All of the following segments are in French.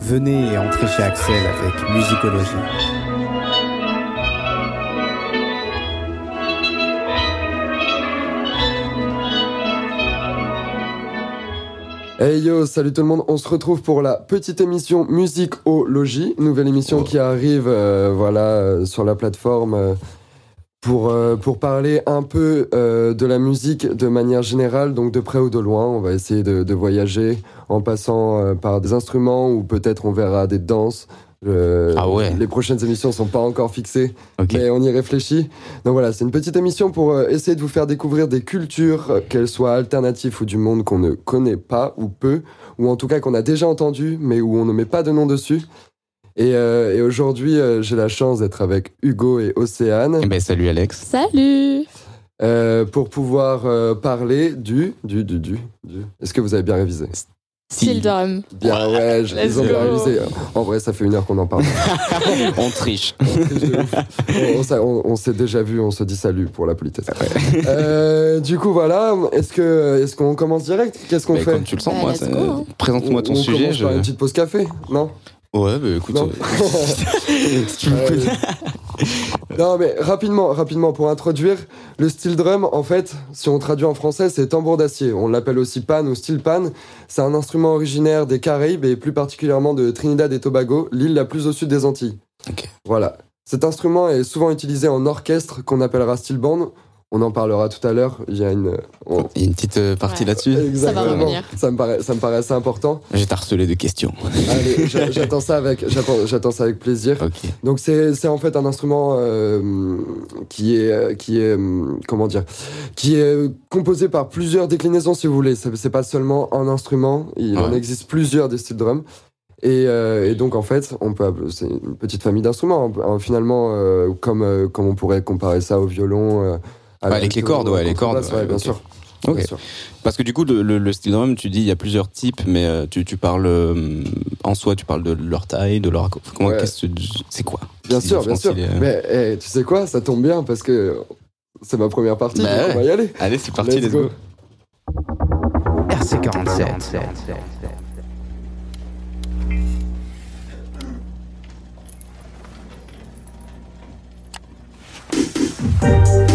Venez et entrez chez Axel avec Musicologie. Hey yo, salut tout le monde, on se retrouve pour la petite émission Musique au Logis, nouvelle émission qui arrive euh, voilà, euh, sur la plateforme euh, pour, euh, pour parler un peu euh, de la musique de manière générale, donc de près ou de loin. On va essayer de, de voyager en passant euh, par des instruments ou peut-être on verra des danses. Euh, Ah ouais. Les prochaines émissions sont pas encore fixées, Ok. mais on y réfléchit. Donc voilà, c'est une petite émission pour euh, essayer de vous faire découvrir des cultures, qu'elles soient alternatives ou du monde qu'on ne connaît pas ou peu, ou en tout cas qu'on a déjà entendu, mais où on ne met pas de nom dessus. Et, euh, et aujourd'hui, euh, j'ai la chance d'être avec Hugo et Océane Eh ben, salut Alex. Salut euh, pour pouvoir euh, parler du, du, du, du, du. Est-ce que vous avez bien révisé? Steel Drum. Bien, ouais, je- ils ont bien révisé. En vrai, ça fait une heure qu'on en parle. On triche. On, on s'a- on- on s'est déjà vu, on se dit salut pour la politesse. Euh, du coup, voilà. Est-ce que, est-ce qu'on commence direct? Qu'est-ce qu'on Bah, fait? comme tu le sens, Bah, moi, hein. présente-moi ton on, on sujet. commence Je... par une petite pause café, non? Ouais, bah écoute. Non. euh, si tu me peux- non, mais rapidement, rapidement, pour introduire, le steel drum, en fait, si on traduit en français, c'est tambour d'acier. On l'appelle aussi pan ou steel pan. C'est un instrument originaire des Caraïbes et plus particulièrement de Trinidad et Tobago, l'île la plus au sud des Antilles. Voilà. Cet instrument est souvent utilisé en orchestre qu'on appellera steel band. On en parlera tout à l'heure. Il y a une. on- Il y a une petite euh, partie Ouais. là-dessus. Exactement. revenir. Ça me paraît, ça me paraît assez important. Je vais t'harceler de questions. Allez, j'attends ça avec, j'attends, j'attends ça avec plaisir. Donc c'est c'est en fait un instrument euh, qui est qui est euh, comment dire qui est composé par plusieurs déclinaisons si vous voulez. C'est pas seulement un instrument. Il en existe plusieurs des styles drum. Et, euh, et donc en fait, on peut c'est une petite famille d'instruments. hein, Finalement, euh, comme euh, comme on pourrait comparer ça au violon. Ah, avec, les cordes, ouais, les cordes. Bien, sûr. Parce que du coup, le, le, style drum, tu dis, il y a plusieurs types, mais euh, tu, tu, parles euh, en soi, tu parles de leur taille, de leur. C'est quoi? Bien sûr, bien sûr. Euh, mais eh, tu sais quoi, ça tombe bien parce que c'est ma première partie. Bah. On va y aller. Allez, c'est parti, let's, go. RC47. RC47.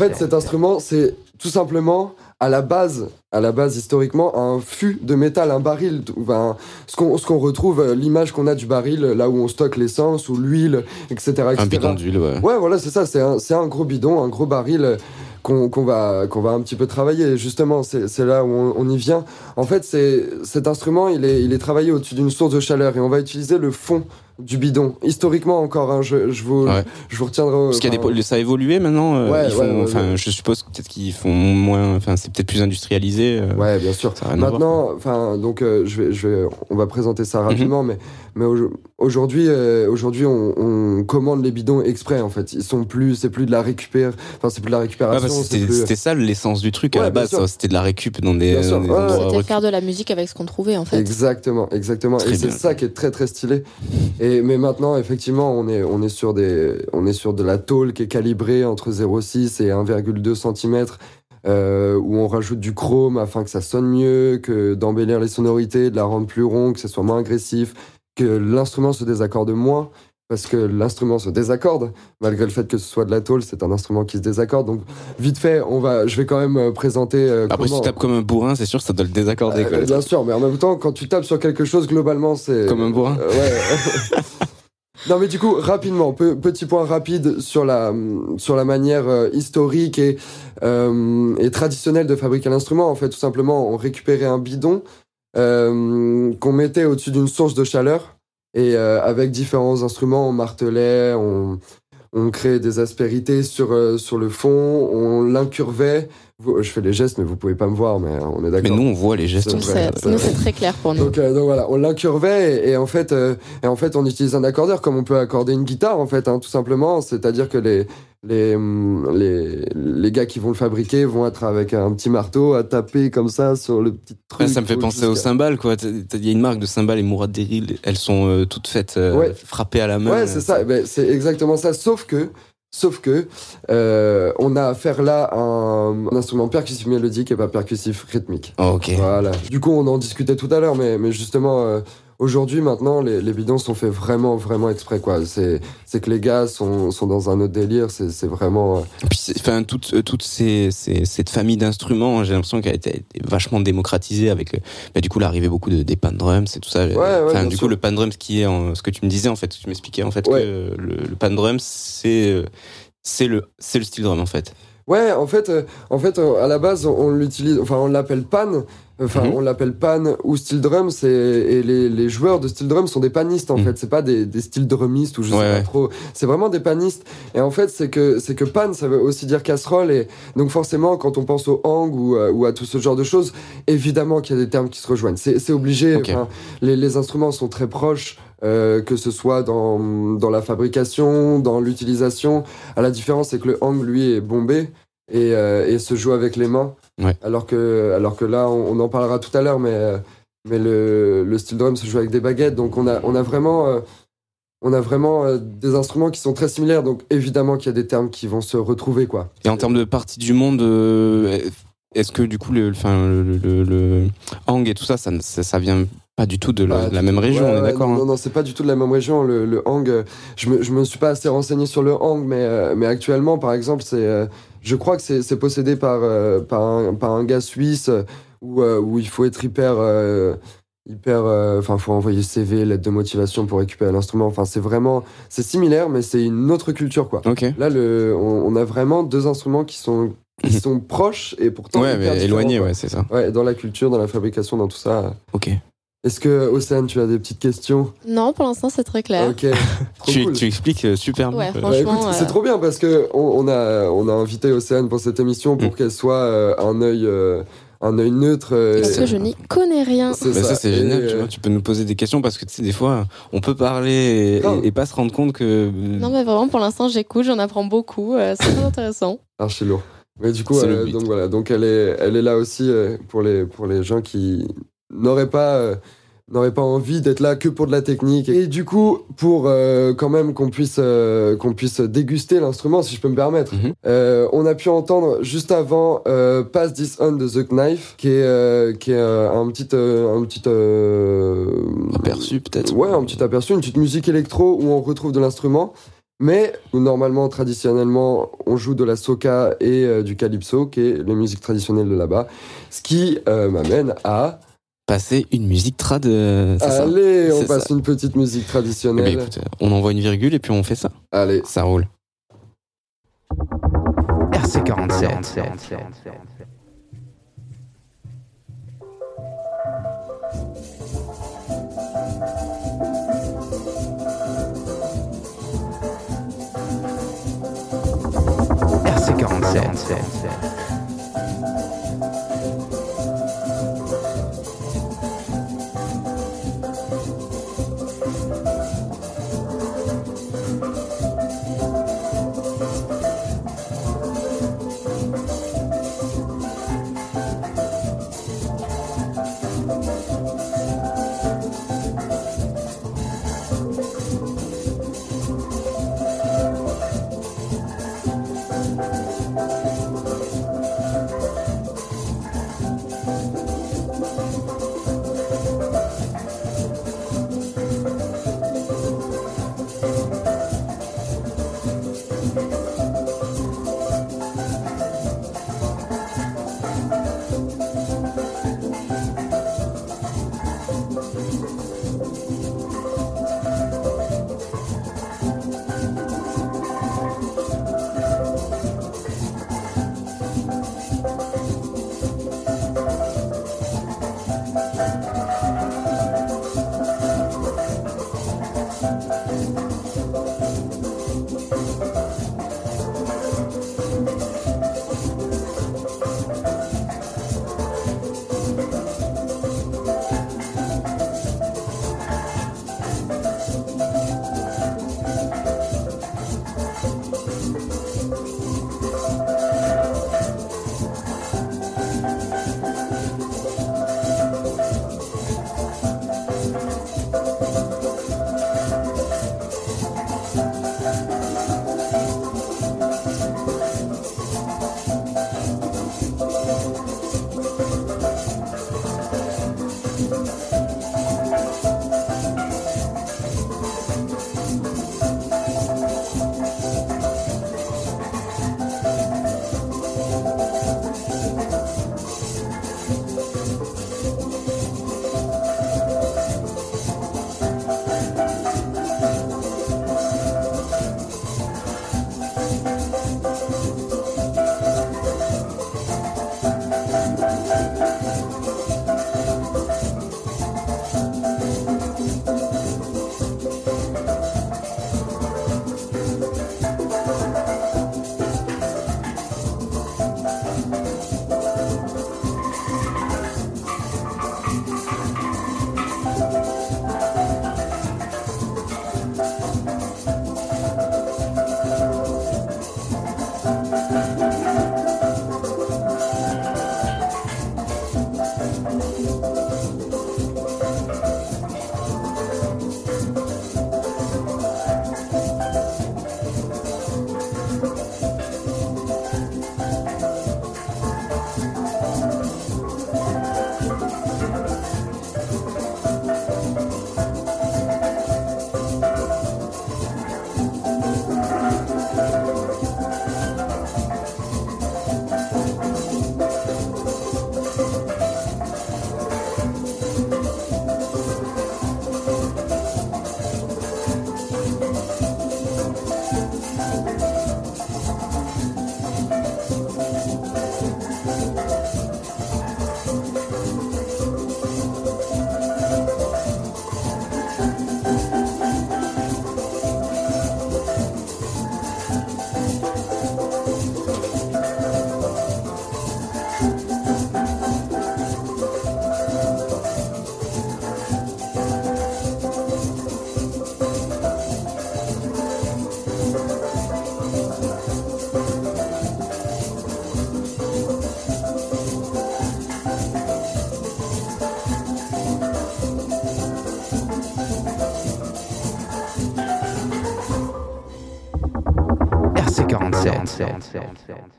Fait, cet instrument, c'est tout simplement à la base, à la base historiquement, un fût de métal, un baril. Enfin, ce qu'on qu'on retrouve, euh, l'image qu'on a du baril, là où on stocke l'essence ou l'huile, etc., etc. Un bidon d'huile, ouais. Ouais, voilà, c'est ça. C'est un, un gros bidon, un gros baril euh, qu'on qu'on va, qu'on va un petit peu travailler. Justement, c'est là où on, on y vient. En fait, cet instrument, il est, il est travaillé au-dessus d'une source de chaleur et on va utiliser le fond du bidon. Historiquement encore, hein, je, je vous, Ouais. je vous retiendrai. au- Parce qu'il y a des, ça a évolué maintenant. euh, Ouais, ils font, ouais, ouais, enfin, ouais. je suppose que peut-être qu'ils font moins. Enfin, c'est peut-être plus industrialisé. euh, Ouais, bien sûr. Maintenant, enfin, donc, euh, je vais, je vais, on va présenter Mhm. ça rapidement, mais, mais au- aujourd'hui, euh, aujourd'hui, on, on commande les bidons exprès. En fait, ils sont plus, c'est plus de la récupère, enfin, c'est plus de la récupération. c'était plus- ça l'essence du truc à la base. ça, C'était de la récup dans des, C'était faire de la musique avec ce qu'on trouvait en fait. Exactement, exactement. Très et c'est ça qui est très très stylé. Et mais maintenant, effectivement, on est on est sur des on est sur de la tôle qui est calibrée entre 0,6 et 1,2 cm. Euh, où on rajoute du chrome afin que ça sonne mieux, que d'embellir les sonorités, de la rendre plus ronde, que ce soit moins agressif, que l'instrument se désaccorde moins, parce que l'instrument se désaccorde, malgré le fait que ce soit de la tôle, c'est un instrument qui se désaccorde. Donc vite fait, on va, je vais quand même euh, présenter. euh, Après, si tu tapes comme un bourrin, c'est sûr que ça doit le désaccorder. euh, bien sûr, mais en même temps, quand tu tapes sur quelque chose, globalement, c'est. Comme un bourrin. Euh, ouais. non, mais du coup, rapidement, pe- petit point rapide sur la, sur la manière euh, historique et, euh, et traditionnelle de fabriquer l'instrument. En fait, tout simplement, on récupérait un bidon euh, qu'on mettait au-dessus d'une source de chaleur et euh, avec différents instruments, on martelait, on. On créait des aspérités sur, euh, sur le fond, on l'incurvait. Vous- Je fais les gestes, mais vous pouvez pas me voir, mais on est Mais d'accord. nous, on voit les gestes. Nous, c'est très clair pour nous. Donc, euh, donc voilà, on l'incurvait et, et en fait, euh, et en fait, on utilise un accordeur comme on peut accorder une guitare en fait, hein, tout simplement. C'est-à-dire que les les, hum, les les gars qui vont le fabriquer vont être avec un petit marteau à taper comme ça sur le petit truc. Ouais, ça me fait penser aux cymbales, quoi. Il y a une marque de cymbales, les Mourad Deril, elles sont euh, toutes faites euh, Ouais. frappées à la main. Ouais, c'est ça. Ben, c'est exactement ça. Sauf que, sauf que, euh, on a affaire là à un, un instrument percussif mélodique et pas percussif rythmique. Oh, ok. Voilà. Du coup, on en discutait tout à l'heure, mais, mais justement, euh, aujourd'hui, maintenant, les, les bidons sont faits vraiment, vraiment exprès, quoi. C'est, c'est que les gars sont, sont dans un autre délire, c'est, c'est vraiment. euh, Puis, enfin, toute, euh, toute ces, ces- cette famille d'instruments, j'ai l'impression qu'elle a été, vachement démocratisée avec, le- bah, du coup, l'arrivée beaucoup de, des pan drums et tout ça. ouais, du sûr. coup, le pan drums qui est en, ce que tu me disais, en fait, tu m'expliquais, en fait, Ouais. que le, le pan drums, c'est, euh, c'est le, c'est le style drum, en fait. Ouais, en fait, euh, en fait, euh, à la base, on, l'utilise, enfin, on l'appelle pan. Enfin, Mhm. on l'appelle pan ou steel drum. C'est et les, les joueurs de steel drum sont des panistes en Mhm. fait. C'est pas des, des steel drumistes ou je Ouais, sais ouais. pas trop. C'est vraiment des panistes. Et en fait, c'est que c'est que pan, ça veut aussi dire casserole. Et donc forcément, quand on pense au hang ou, euh, ou à tout ce genre de choses, évidemment qu'il y a des termes qui se rejoignent. C'est c'est obligé. Les, les instruments sont très proches. Euh, que ce soit dans, dans la fabrication, dans l'utilisation. À la différence, c'est que le hang, lui, est bombé et, euh, et se joue avec les mains. Ouais. Alors, que, alors que là, on, on en parlera tout à l'heure, mais, euh, mais le, le steel drum se joue avec des baguettes. Donc on a, on a vraiment, on a vraiment des instruments qui sont très similaires. Donc évidemment qu'il y a des termes qui vont se retrouver. Quoi. Et en termes de partie du monde, est-ce que du coup, le, enfin, le, le, le hang et tout ça, ça, ça vient pas du tout de la, même région, Ouais, on est d'accord Non, hein non, non, c'est pas du tout de la même région. Le, le hang, euh, je me, je me suis pas assez renseigné sur le hang, mais, euh, mais actuellement, par exemple, c'est, euh, je crois que c'est c'est possédé par, euh, par, un, par un gars suisse où, où il faut être hyper. hyper enfin faut envoyer CV lettre de motivation pour récupérer l'instrument enfin c'est vraiment c'est similaire mais c'est une autre culture quoi Ok. là le on, on a vraiment deux instruments qui sont qui sont proches et pourtant Ouais, hyper mais différents, éloigné, quoi. ouais, c'est ça. ouais dans la culture dans la fabrication dans tout ça Ok. Est-ce que Océane tu as des petites questions? Non, pour l'instant, c'est très clair. Ok, trop Tu, cool. tu expliques euh, super Ouais, bien. Bah, euh, c'est trop bien parce que on, a on a invité Océane pour cette émission pour Mm. qu'elle soit euh, un œil euh, un œil neutre. Parce que je n'y connais rien. c'est Bah, ça, c'est Et, génial, tu vois. Tu peux nous poser des questions parce que tu sais, des fois, on peut parler et, pas se rendre compte que. Non, mais vraiment, pour l'instant, j'écoute, j'en apprends beaucoup. c'est très intéressant. archi lourd. Mais du coup, C'est euh, donc voilà, donc elle est elle est là aussi pour les pour les gens qui n'auraient pas euh, pas envie d'être là que pour de la technique. Et du coup, pour euh, quand même qu'on puisse euh, qu'on puisse déguster l'instrument, si je peux me permettre. Mhm. Euh, on a pu entendre juste avant Pass This On de The Knife, qui est, qui est un petit, un petit Aperçu, peut-être. Ouais, un petit aperçu, une petite musique électro où on retrouve de l'instrument. mais où normalement, traditionnellement, on joue de la soca et euh, du calypso, qui est les musiques traditionnelles de là-bas. Ce qui euh, m'amène à... Passer une musique trad, euh, c'est ça Allez, on passe ça. une petite musique Eh ben, traditionnelle. écoute, on envoie une virgule et puis on fait ça. Allez. Ça roule. RC47. RC47.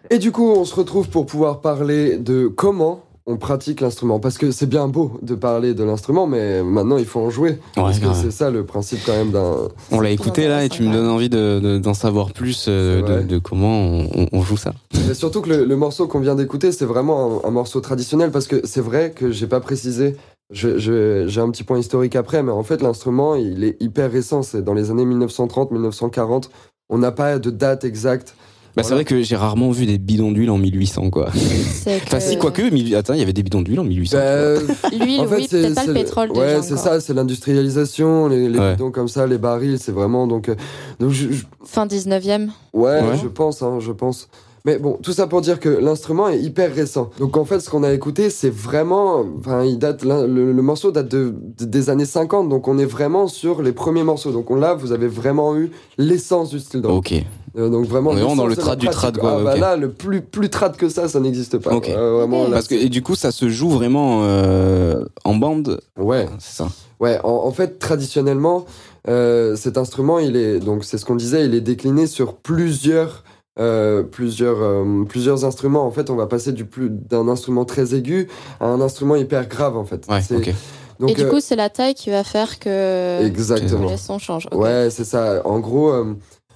Et du coup, on se retrouve pour pouvoir parler de comment on pratique l'instrument. Parce que c'est bien beau de parler de l'instrument, mais maintenant il faut en jouer. Ouais, parce que c'est ça le principe quand même d'un. On l'a écouté là et tu me donnes envie de- de- d'en savoir plus euh, de, de comment on, joue ça. Surtout que le, le morceau qu'on vient d'écouter, c'est vraiment un, un morceau traditionnel parce que c'est vrai que j'ai pas précisé. je- je- J'ai un petit point historique après, mais en fait l'instrument il est hyper récent. C'est dans les années 1930-1940. On n'a pas de date exacte. Bah, C'est vrai que j'ai rarement vu des bidons d'huile en 1800 quoi. Enfin si quoique, mille- attends, il y avait des bidons d'huile en 1800. Bah, L'huile, En fait, oui, c'est- peut-être pas c'est le le- pétrole Ouais, c'est ça, c'est l'industrialisation, les, les Ouais. bidons comme ça, les barils, c'est vraiment donc. euh, donc je- je- Fin 19e. ouais, Ouais. je pense, hein, je pense. Mais bon, tout ça pour dire que l'instrument est hyper récent. Donc en fait, ce qu'on a écouté, c'est vraiment, enfin, il date, le, le morceau date de, de- des années 50, donc on est vraiment sur les premiers morceaux. Donc on là, vous avez vraiment eu l'essence du style. Ok. Euh, donc vraiment. On est vraiment dans le trad du trad, quoi, Ah, bah là, le plus plus trad que ça, ça n'existe pas. Euh, vraiment, là, Parce que et du coup ça se joue vraiment euh, en bande. ouais. C'est ça. Ouais, en, en fait, traditionnellement, euh, cet instrument, il est donc c'est ce qu'on disait, il est décliné sur plusieurs euh, plusieurs euh, plusieurs instruments. En fait, on va passer du plus d'un instrument très aigu à un instrument hyper grave en fait. Ouais. C'est- Ok. Donc Et du euh, coup, c'est la taille qui va faire que, que exactement. les sons changent. Ok. Ouais, c'est ça. En gros, euh,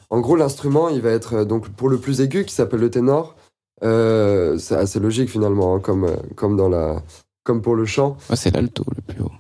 en gros, l'instrument, il va être euh, donc pour le plus aigu qui s'appelle le ténor. Euh, c'est assez logique finalement, hein, comme euh, comme dans la comme pour le chant. C'est l'alto le plus haut.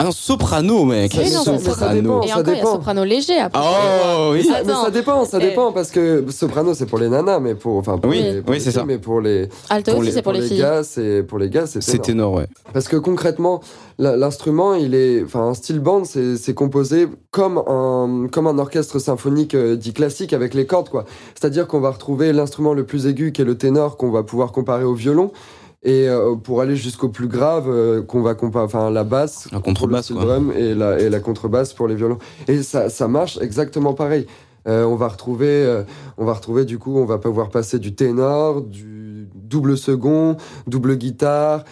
Ah non, soprano mec. Non, ça, dépend. Et ça encore, il y a dépend. soprano léger après. Oh oui. Mais ça, mais Attends. ça dépend, ça dépend parce que soprano c'est pour les nanas, mais pour enfin pour Oui, les, pour oui, les c'est filles, ça. Mais pour les Alto pour aussi, les, c'est pour, les filles. gars, c'est pour les gars, c'est C'est ténor. ténor ouais. Parce que concrètement, la- l'instrument, il est, enfin un steel band, c'est c'est composé comme un comme un orchestre symphonique euh, dit classique avec les cordes quoi. C'est-à-dire qu'on va retrouver l'instrument le plus aigu qui est le ténor qu'on va pouvoir comparer au violon. Et euh, pour aller jusqu'au plus grave, euh, qu'on va comparer, enfin la basse, La contrebasse, le drum et la, et la contrebasse pour les violons. Et ça, ça marche exactement pareil. Euh, on va retrouver, euh, on va retrouver du coup, on va pouvoir passer du ténor, du double second, double guitare,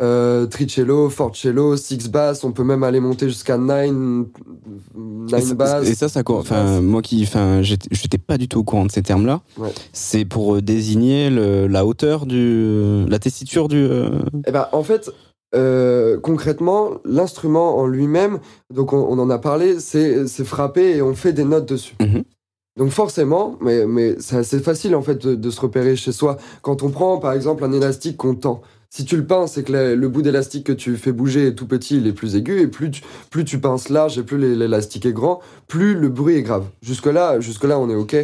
euh, tricello, forcello, six bass. On peut même aller monter jusqu'à nine, Et nine ça- bass. Et ça, ça, co- enfin, moi qui, enfin, j'étais pas du tout au courant de ces termes-là. Ouais. C'est pour euh, désigner le- la hauteur du, la tessiture du. euh, Eh ben, en fait, euh, concrètement, l'instrument en lui-même, donc on, on en a parlé, c'est c'est frappé et on fait des notes dessus. Mhm. Donc forcément, mais, mais c'est assez facile en fait de, de se repérer chez soi. Quand on prend par exemple un élastique qu'on tend, si tu le pinces, c'est que le, le bout d'élastique que tu fais bouger est tout petit, il est plus aigu, et plus tu, plus tu pinces large et plus l'é- l'élastique est grand, plus le bruit est grave. Jusque-là, jusque-là on est OK.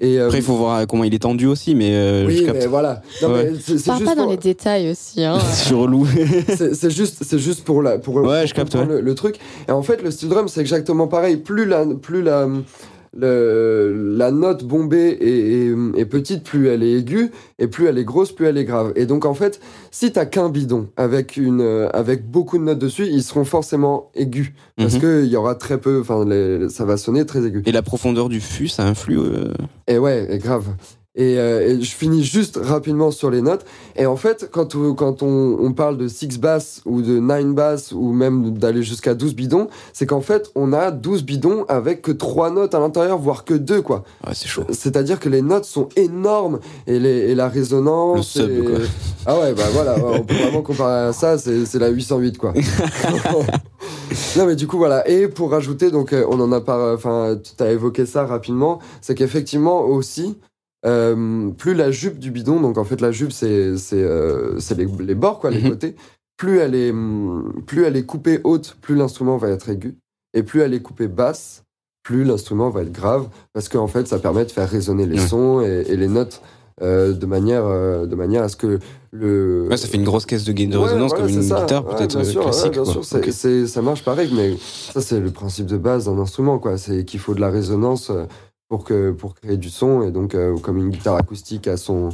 Et, euh, Après, il faut voir comment il est tendu aussi, mais euh, je oui, capte. mais voilà. Non, Ouais. mais c'est- c'est Parle juste pas dans pour- les détails aussi. Hein. C'est relou. c'est c'est juste, c'est juste pour la, pour, Ouais, pour je capte, le, le truc. Et en fait, le steel drum, c'est exactement pareil. Plus la, plus la, le- la note bombée est, est- est petite, plus elle est aiguë, et plus elle est grosse, plus elle est grave. Et donc, en fait, si t'as qu'un bidon avec une, euh, avec beaucoup de notes dessus, ils seront forcément aigus parce Mhm. que il y aura très peu, enfin, ça va sonner très aigu. Et la profondeur du fût, ça influe. euh, Et ouais, et grave. Et, euh, et je finis juste rapidement sur les notes. Et en fait, quand, on- quand on, on parle de 6 basses ou de 9 basses ou même d'aller jusqu'à 12 bidons, c'est qu'en fait, on a 12 bidons avec que 3 notes à l'intérieur, voire que 2, quoi. Ouais, c'est chaud. C'est-à-dire que les notes sont énormes et, les, et la résonance. Le sub, et- quoi. Ah ouais, bah voilà, ouais, on peut vraiment comparer à ça, c'est c'est la 808, quoi. non, mais du coup, voilà. Et pour rajouter, donc, euh, on en a pas. Enfin, tu as évoqué ça rapidement, c'est qu'effectivement aussi. Euh, plus la jupe du bidon, donc en fait la jupe c'est c'est euh, les, les bords quoi, les Mhm. côtés. Plus elle est plus elle est coupée haute, plus l'instrument va être aigu, et plus elle est coupée basse, plus l'instrument va être grave, parce qu'en fait ça permet de faire résonner les Ouais. sons et, et les notes euh, de manière de manière à ce que le Ouais, ça fait une grosse caisse de, de Ouais, résonance voilà, comme une ça. guitare peut-être classique. bien sûr, ça marche pareil, mais ça c'est le principe de base d'un instrument, quoi. C'est qu'il faut de la résonance pour que pour créer du son, et donc euh, comme une guitare acoustique à son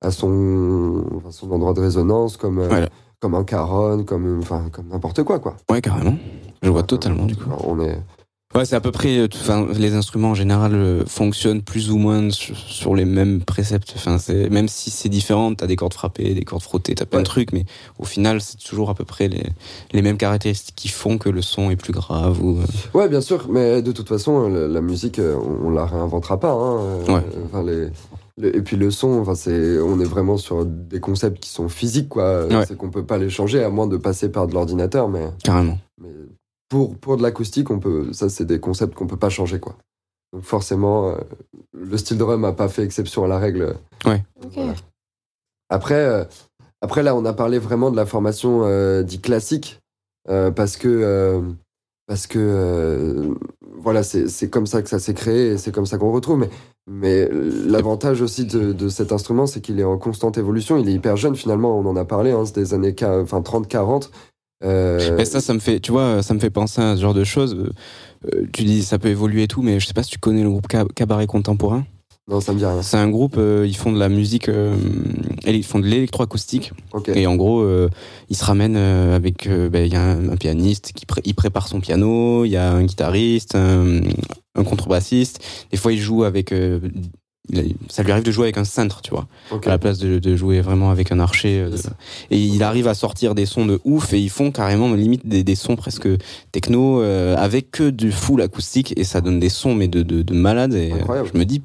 à son enfin, son endroit de résonance, comme euh, Voilà. comme un caron, comme enfin comme n'importe quoi, quoi. Ouais, carrément. Je vois totalement du coup. Alors, on est Ouais, c'est à peu près. euh, Enfin, les instruments en général euh, fonctionnent plus ou moins sur, sur les mêmes préceptes. Enfin, c'est même si c'est différent, t'as des cordes frappées, des cordes frottées, t'as plein de trucs, mais au final, c'est toujours à peu près les, les mêmes caractéristiques qui font que le son est plus grave ou. euh, Ouais, bien sûr, mais de toute façon, la, la musique, on, on la réinventera pas. Hein. Ouais. Enfin, les, Le- et puis le son, enfin, c'est, on est vraiment sur des concepts qui sont physiques, quoi. Ouais. C'est qu'on peut pas les changer à moins de passer par de l'ordinateur, mais, Carrément. mais pour, pour de l'acoustique, on peut, ça, c'est des concepts qu'on peut pas changer, quoi. Donc forcément, euh, le style drum a pas fait exception à la règle. Voilà. Après, euh, après, là, on a parlé vraiment de la formation euh, dite classique, euh, parce que, euh, parce que euh, voilà, c'est c'est comme ça que ça s'est créé et c'est comme ça qu'on retrouve. Mais, mais l'avantage aussi de, de cet instrument, c'est qu'il est en constante évolution. Il est hyper jeune, finalement, on en a parlé, hein, c'est des années qua- enfin, 30-40. Euh, Mais ça, ça me fait, tu vois, ça me fait penser à ce genre de choses. Euh, euh, tu dis ça peut évoluer et tout, mais je sais pas si tu connais le groupe Cab- Cabaret Contemporain. non, ça me dit rien. C'est un groupe, euh, ils font de la musique, euh, et ils font de l'électroacoustique. Ok. Et en gros, euh, ils se ramènent euh, avec, euh, ben, il y a un, un pianiste qui pré- il prépare son piano, il y a un guitariste, un, un contrebassiste. Des fois, il joue avec, euh, ça lui arrive de jouer avec un cintre, tu vois, à la place de, de jouer vraiment avec un archer. euh, de- et il arrive à sortir des sons de ouf et ils font carrément limite des, des sons presque techno euh, avec que du full acoustique et ça donne des sons mais de, de, de malade et euh, Incroyable. je me dis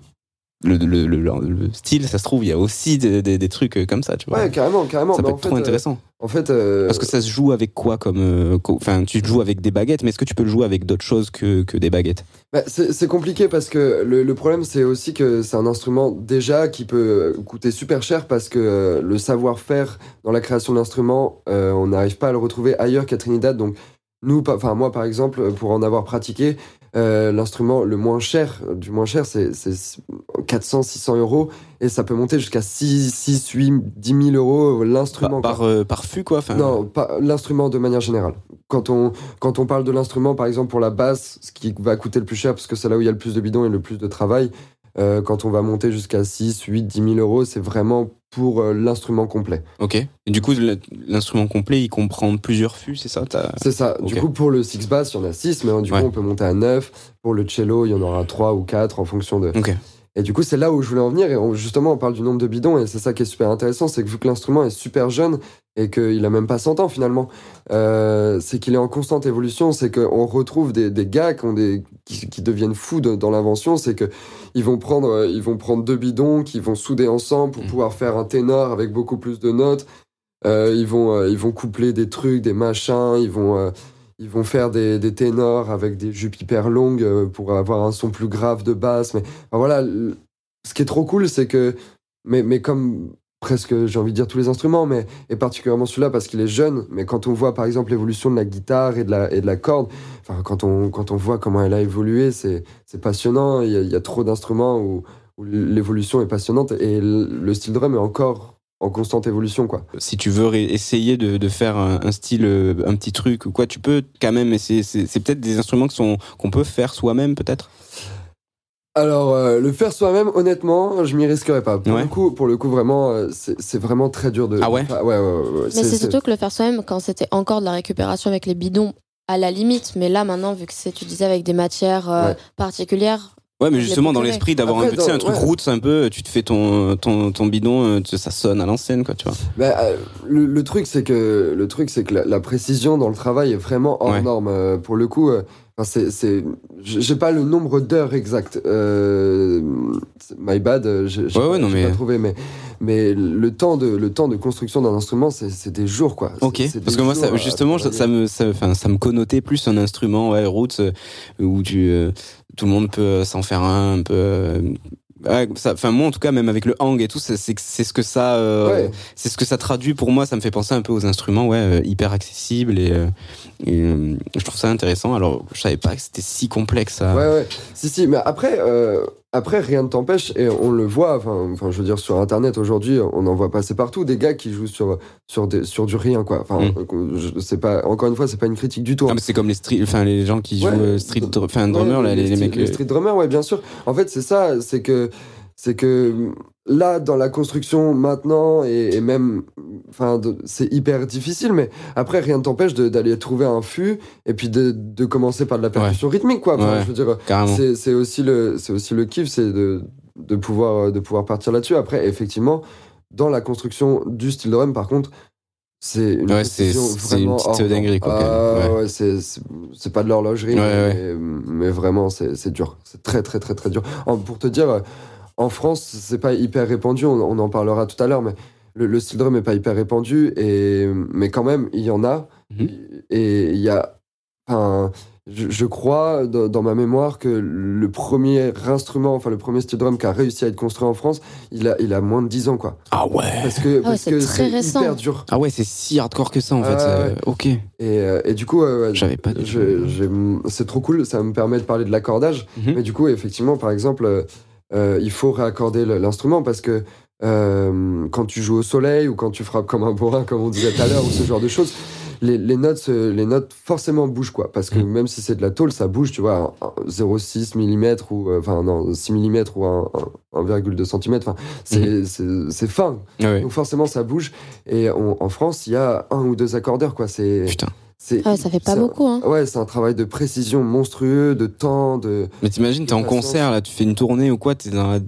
le, le, le, le style ça se trouve il y a aussi des, des, des trucs comme ça tu vois Ouais, carrément, carrément. ça peut être trop euh, intéressant En fait, euh, parce que ça se joue avec quoi comme euh, co- enfin tu joues avec des baguettes mais est-ce que tu peux le jouer avec d'autres choses que, que des baguettes? Bah, c'est compliqué parce que le, problème c'est aussi que c'est un instrument déjà qui peut coûter super cher parce que euh, le savoir-faire dans la création d'instruments, euh, on n'arrive pas à le retrouver ailleurs qu'à Trinidad. Donc nous, enfin moi par exemple, pour en avoir pratiqué, euh, l'instrument le moins cher, du moins cher, c'est c'est 400, 600 euros et ça peut monter jusqu'à 6, 6, 8, 10 000 euros euh, l'instrument. par, euh, par fût quoi enfin, Non, l'instrument de manière générale. Quand on, quand on parle de l'instrument, par exemple pour la basse, ce qui va coûter le plus cher, parce que c'est là où il y a le plus de bidons et le plus de travail, euh, quand on va monter jusqu'à 6, 8, 10 000 euros, c'est vraiment pour euh, l'instrument complet. ok et du coup l'instrument complet il comprend plusieurs fûts c'est ça C'est ça. Du Ok. coup, pour le six bass, il y en a 6, mais du Ouais. coup, on peut monter à 9. Pour le cello, il y en aura 3 ou 4 en fonction de. ok Et du coup, c'est là où je voulais en venir. Et on- justement, on parle du nombre de bidons. Et c'est ça qui est super intéressant. C'est que vu que l'instrument est super jeune et qu'il a même pas 100 ans finalement, euh, c'est qu'il est en constante évolution. C'est qu'on retrouve des, des gars qui, ont des, qui, qui deviennent fous de- dans l'invention. C'est que ils vont, prendre, euh, ils vont prendre deux bidons qu'ils vont souder ensemble pour Mm. pouvoir faire un ténor avec beaucoup plus de notes. Euh, ils, vont, euh, ils vont coupler des trucs, des machins. Ils vont. Ils vont faire des, ténors avec des jupes hyper longues euh, pour avoir un son plus grave de basse. Mais voilà, ce qui est trop cool, c'est que, mais, mais comme presque, j'ai envie de dire tous les instruments, mais et particulièrement celui-là parce qu'il est jeune. Mais quand on voit par exemple l'évolution de la guitare et de la, et de la corde, enfin, quand on, quand on voit comment elle a évolué, c'est passionnant. Il y a, trop d'instruments où, où l'évolution est passionnante et le, le style drum est encore en constante évolution, quoi. si tu veux essayer de, de faire un, un style, euh, un petit truc ou quoi, tu peux quand même essayer. C'est peut-être des instruments qu'on peut faire soi-même, peut-être? Alors, euh, le faire soi-même, honnêtement, je m'y risquerais pas. Pour, Ouais. le coup, pour le coup, vraiment, euh, c'est vraiment très dur de. Ah ouais? ouais, ouais, ouais, ouais. Mais c'est surtout que le faire soi-même quand c'était encore de la récupération avec les bidons à la limite. Mais là maintenant, vu que c'est, tu disais, avec des matières euh, Ouais. particulières, Ouais, mais justement, dans l'esprit d'avoir un, Après, tu sais, dans- un truc ouais. roots un peu, tu te fais ton, ton, ton bidon, euh, ça sonne à l'ancienne, quoi, tu vois. Bah, euh, le, le truc, c'est que le truc, c'est que la, la précision dans le travail est vraiment hors Ouais. norme. Euh, pour le coup, euh, enfin, c'est, c'est, j'ai pas le nombre d'heures exact. Euh, my bad, euh, j'ai j'ai Ouais, pas, ouais, mais- pas trouvé, mais mais le temps de le temps de construction d'un instrument, c'est c'est des jours, quoi. Ok, parce que moi, ça, justement, ça, ça me, ça, enfin, ça me connotait plus un instrument, ouais, roots, euh, où tu, euh, tout le monde peut s'en faire un, un peu. Enfin, moi, en tout cas, même avec le hang et tout, c'est ce que ça, euh, Ouais. c'est ce que ça traduit pour moi. Ça me fait penser un peu aux instruments, ouais, euh, hyper accessibles et, euh, et, euh, je trouve ça intéressant. Alors, je savais pas que c'était si complexe. À... Ouais, ouais. Si, si, mais après, euh, après rien ne t'empêche, et on le voit, enfin, enfin, je veux dire, sur Internet aujourd'hui, on en voit passer partout, des gars qui jouent sur, sur, des, sur du rien, quoi. Enfin, Mm. c'est pas, encore une fois, c'est pas une critique du tout. Mais c'est comme les street, enfin les gens qui Ouais. jouent euh, street, enfin Ouais, drummer là, les, les sti- mecs. Les euh, street drummers, ouais, bien sûr. En fait, c'est ça, c'est que, c'est que là, dans la construction maintenant, et, et même, enfin, de- c'est hyper difficile, mais après, rien ne t'empêche de- d'aller trouver un fût et puis de, de commencer par de la percussion rythmique, quoi. Enfin, Ouais. Je veux dire, c'est aussi le c'est aussi le kiff c'est de de pouvoir de pouvoir partir là-dessus après effectivement dans la construction du style drum par contre c'est une Ouais, une petite dinguerie, quoi, Ah, même. Ouais. ouais, c'est pas de l'horlogerie Ouais, mais, mais vraiment c'est c'est dur c'est très très très très dur En- pour te dire en France, c'est pas hyper répandu, on, on en parlera tout à l'heure, mais le, le steel drum est pas hyper répandu, et, mais quand même, il y en a. Mhm. Et il y a. Enfin, je, je crois, dans, dans ma mémoire, que le premier instrument, enfin le premier steel drum qui a réussi à être construit en France, il a, il a moins de 10 ans, quoi. Ah ouais. Parce que parce c'est très récent. hyper dur. Ah ouais, c'est si hardcore que ça en Ah fait. ouais. Euh, ok. Et, euh, et du coup, J'avais pas c'est trop cool, ça me permet de parler de l'accordage. Mhm. Mais du coup, effectivement, par exemple, euh, il faut réaccorder l'instrument parce que euh, quand tu joues au soleil ou quand tu frappes comme un bourrin, comme on disait tout à l'heure, ou ce genre de choses, les, les notes, les notes forcément bougent quoi. Parce que Mhm. même si c'est de la tôle, ça bouge, tu vois, un- un 0,6 mm ou euh, enfin non 6 mm ou un, un- 1,2 cm. Enfin, c'est fin. Ah. Donc forcément, ça bouge. Et on- en France, il y a un ou deux accordeurs quoi. C'est Putain. C'est Ah ouais, ça fait pas un- beaucoup. Hein. Ouais, c'est un travail de précision monstrueux, de temps, de. Mais t'imagines, t'es en concert là, tu fais une tournée ou quoi, t'es dans la.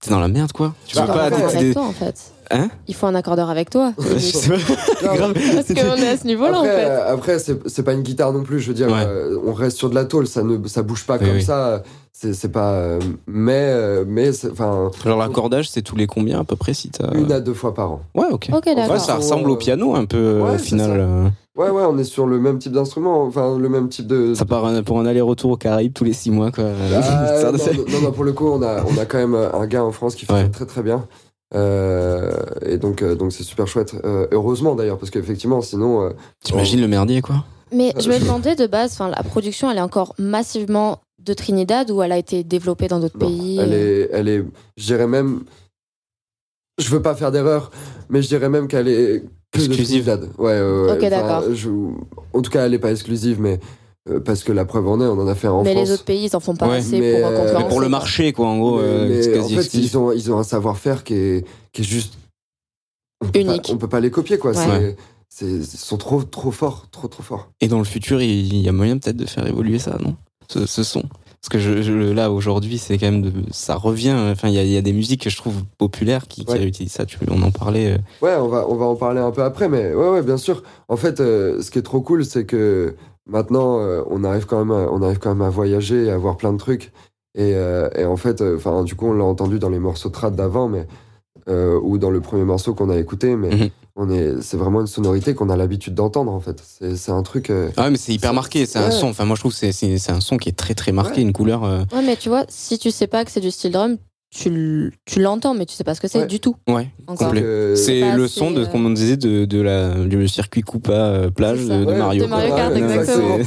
T'es dans la merde quoi. Tu faut pas. un accordeur t'es- avec toi en fait. Hein Il faut un accordeur avec toi. Je sais pas. Non. Parce qu'on est à ce niveau-là en Après, fait. euh, après c'est c'est pas une guitare non plus. Je veux dire, Ouais. euh, on reste sur de la tôle, ça ne ça bouge pas Oui, comme oui. ça. C'est c'est pas. euh, mais mais enfin Alors l'accordage, c'est tous les combien à peu près si t'as. une à deux fois par an. Ouais, ok. Ok, Ouais, ça ressemble au piano un peu Ouais, au final. Euh. Ouais ouais, on est sur le même type d'instrument, enfin le même type de. Ça part un- pour un aller-retour aux Caraïbes tous les six mois quoi. Ah, Ça, non, non, non, non, pour le coup, on a, on a quand même un gars en France qui fait Ouais. très très bien. Euh, et donc, euh, donc c'est super chouette. Euh, heureusement d'ailleurs, parce qu'effectivement, sinon, euh, T'imagines le merdier quoi Mais je me demandais de base, enfin, la production, elle est encore massivement de Trinidad ou elle a été développée dans d'autres pays? Elle euh, est, elle est, je dirais même, je veux pas faire d'erreur, mais je dirais même qu'elle est de Exclusive. Trinidad. Ouais, ouais, ouais. Ok, d'accord. je- En tout cas, elle est pas exclusive, mais euh, parce que la preuve en est, on en a fait un en Mais France. les autres pays, ils en font pas Ouais, assez mais, pour euh, Mais pour le marché quoi, en gros, Mais- euh, mais c'est en fait, ils ont, ils ont un savoir-faire qui est, qui est juste on Unique. pas- on peut pas les copier, quoi. Ouais. C'est- sont trop, trop forts, trop, trop forts. Et dans le futur, il y a moyen peut-être de faire évoluer ça, non? Ce, ce son. Parce que je, je- là aujourd'hui, c'est quand même de, ça revient. Enfin, il y a, il y a des musiques que je trouve populaires qui, qui Ouais. réutilisent ça. Tu, on en parlait. euh. Ouais, on va, on va en parler un peu après, mais ouais, ouais, bien sûr. En fait, euh, ce qui est trop cool, c'est que maintenant, euh, on arrive quand même, à, on arrive quand même à voyager, et à voir plein de trucs. Et, euh, et en fait, enfin, du coup, on l'a entendu dans les morceaux trad d'avant, mais euh, ou dans le premier morceau qu'on a écouté, mais Mhm. on est, c'est vraiment une sonorité qu'on a l'habitude d'entendre. En fait, c'est, c'est un truc. euh, Ah ouais, mais c'est hyper C'est- marqué. C'est un ouais. son. Enfin, moi, je trouve que c'est, c'est, c'est un son qui est très très marqué, Ouais. une couleur. euh, Ouais, mais tu vois, si tu sais pas que c'est du steel drum, tu, l'entends, mais tu sais pas ce que c'est Ouais. du tout. Ouais. Euh, C'est pas le assez, son de, euh, comme on disait, de, de la, du circuit Coupa euh, plage de, de Ouais, Mario. de Mario. Kart, exactement.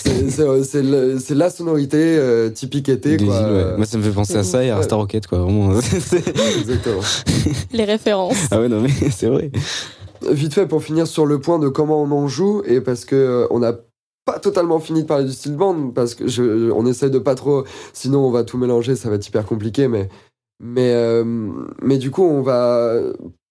c'est- la sonorité euh, typique été, des quoi. îles, ouais. Moi, ça me fait penser à ça et à Ouais. Star Rocket, quoi. Vraiment. Exactement. Les références. ah ouais, non, mais c'est vrai. Vite fait pour finir sur le point de comment on en joue et parce que euh, on n'a pas totalement fini de parler du style band parce que je, on essaie de pas trop sinon on va tout mélanger ça va être hyper compliqué mais mais euh, mais du coup on va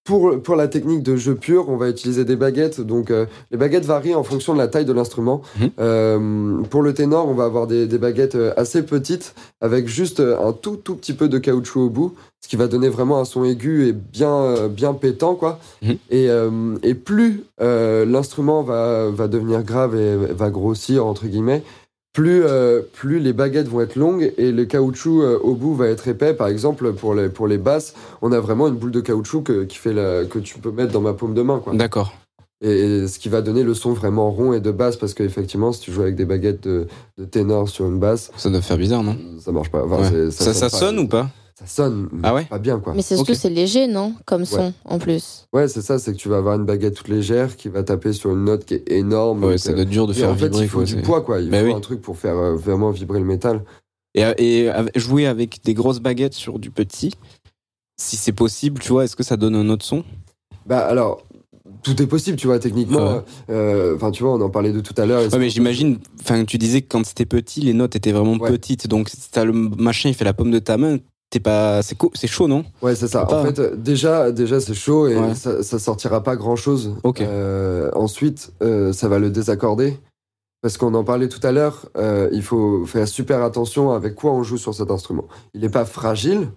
pour, pour la technique de jeu pur, on va utiliser des baguettes. Donc, euh, les baguettes varient en fonction de la taille de l'instrument. Mhm. Euh, pour le ténor, on va avoir des, des baguettes assez petites avec juste un tout tout petit peu de caoutchouc au bout, ce qui va donner vraiment un son aigu et bien bien pétant quoi. Mhm. Et, euh, et plus l'instrument va, va devenir grave et va grossir entre guillemets, plus, euh, plus les baguettes vont être longues et le caoutchouc euh, au bout va être épais. Par exemple, pour les, pour les basses, on a vraiment une boule de caoutchouc que, qui fait la, que tu peux mettre dans ma paume de main. D'accord. Et, et ce qui va donner le son vraiment rond et de basse, parce qu'effectivement, si tu joues avec des baguettes de, de ténor sur une basse, Ça doit faire bizarre, non? ça marche pas. Enfin, Ouais. c'est- Ça, ça pas- sonne ou pas? Ça sonne, mais Ah ouais pas bien quoi. Mais c'est surtout, Ok. c'est léger, non? Comme son, en plus. Ouais, c'est ça, c'est que tu vas avoir une baguette toute légère qui va taper sur une note qui est énorme. Ouais, ça euh, doit être dur de et faire en fait, vibrer. il faut quoi, du poids, quoi. Il Bah faut oui. un truc pour faire euh, vraiment vibrer le métal. Et, et avec- jouer avec des grosses baguettes sur du petit, si c'est possible, tu vois, est-ce que ça donne un autre son? Bah alors, tout est possible, tu vois, techniquement. Ouais. euh, Enfin, tu vois, on en parlait de tout à l'heure. Ouais, mais j'imagine, enfin, tu disais que quand c'était petit, les notes étaient vraiment Ouais. petites. Donc, si t'as le machin, il fait la pomme de ta main, t'es pas, c'est c'est chaud, non? Ouais, c'est ça. Pas, En fait, euh, déjà, déjà c'est chaud et Ouais. ça, ça sortira pas grand chose. Ok. ensuite, euh, ça va le désaccorder. Parce qu'on en parlait tout à l'heure, euh, il faut faire super attention avec quoi on joue sur cet instrument. Il n'est pas fragile,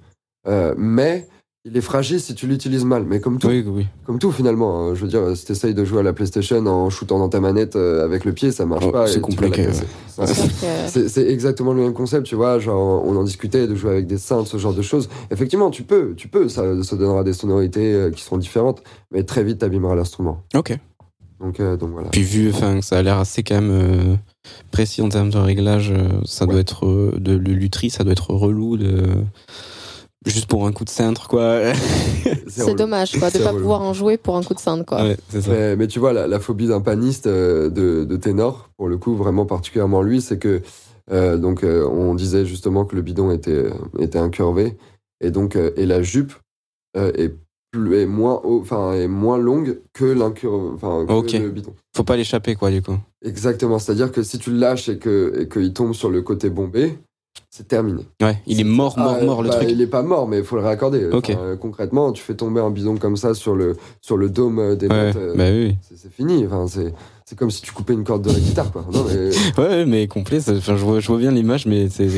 euh, mais il est fragile si tu l'utilises mal. Mais comme tout, Oui, oui. comme tout finalement, hein. je veux dire, si t'essayes de jouer à la PlayStation en shootant dans ta manette euh, avec le pied, ça marche Oh, pas. c'est compliqué. Ouais. C'est exactement le même concept, tu vois. Genre, on en discutait de jouer avec des synths, ce genre de choses. Effectivement, tu peux, tu peux. Ça, ça donnera des sonorités euh, qui seront différentes, mais très vite, t'abîmeras l'instrument. Ok. Donc, euh, donc voilà. Puis vu, enfin, que ça a l'air assez quand même euh, précis en termes de réglage, ça doit être euh, de, le lutherie, ça doit être relou de juste pour un coup de cintre, quoi. C'est dommage quoi, de pas relou. pouvoir en jouer pour un coup de cinte. Quoi. ouais, c'est ça. Mais, mais tu vois, la, la phobie d'un paniste euh, de, de ténor, pour le coup, vraiment particulièrement lui, c'est que euh, donc euh, on disait justement que le bidon était, était incurvé et donc euh, et la jupe euh, est, plus, est moins enfin est moins longue que l'incurve, enfin que Ok. le bidon. Faut pas l'échapper, quoi, du coup. Exactement, c'est-à-dire que si tu le lâches et que et qu'il tombe sur le côté bombé, c'est terminé. Ouais, il est mort, mort, Ah, mort, le bah, truc. Il est pas mort, mais il faut le. Enfin, euh, concrètement, tu fais tomber un bidon comme ça sur le sur le dôme euh, des Ouais, notes. euh, bah oui. c'est c'est fini. Enfin, c'est c'est comme si tu coupais une corde de la guitare, quoi. Non, mais, Ouais, mais complet, ça- enfin, je vois, je vois bien l'image, mais c'est.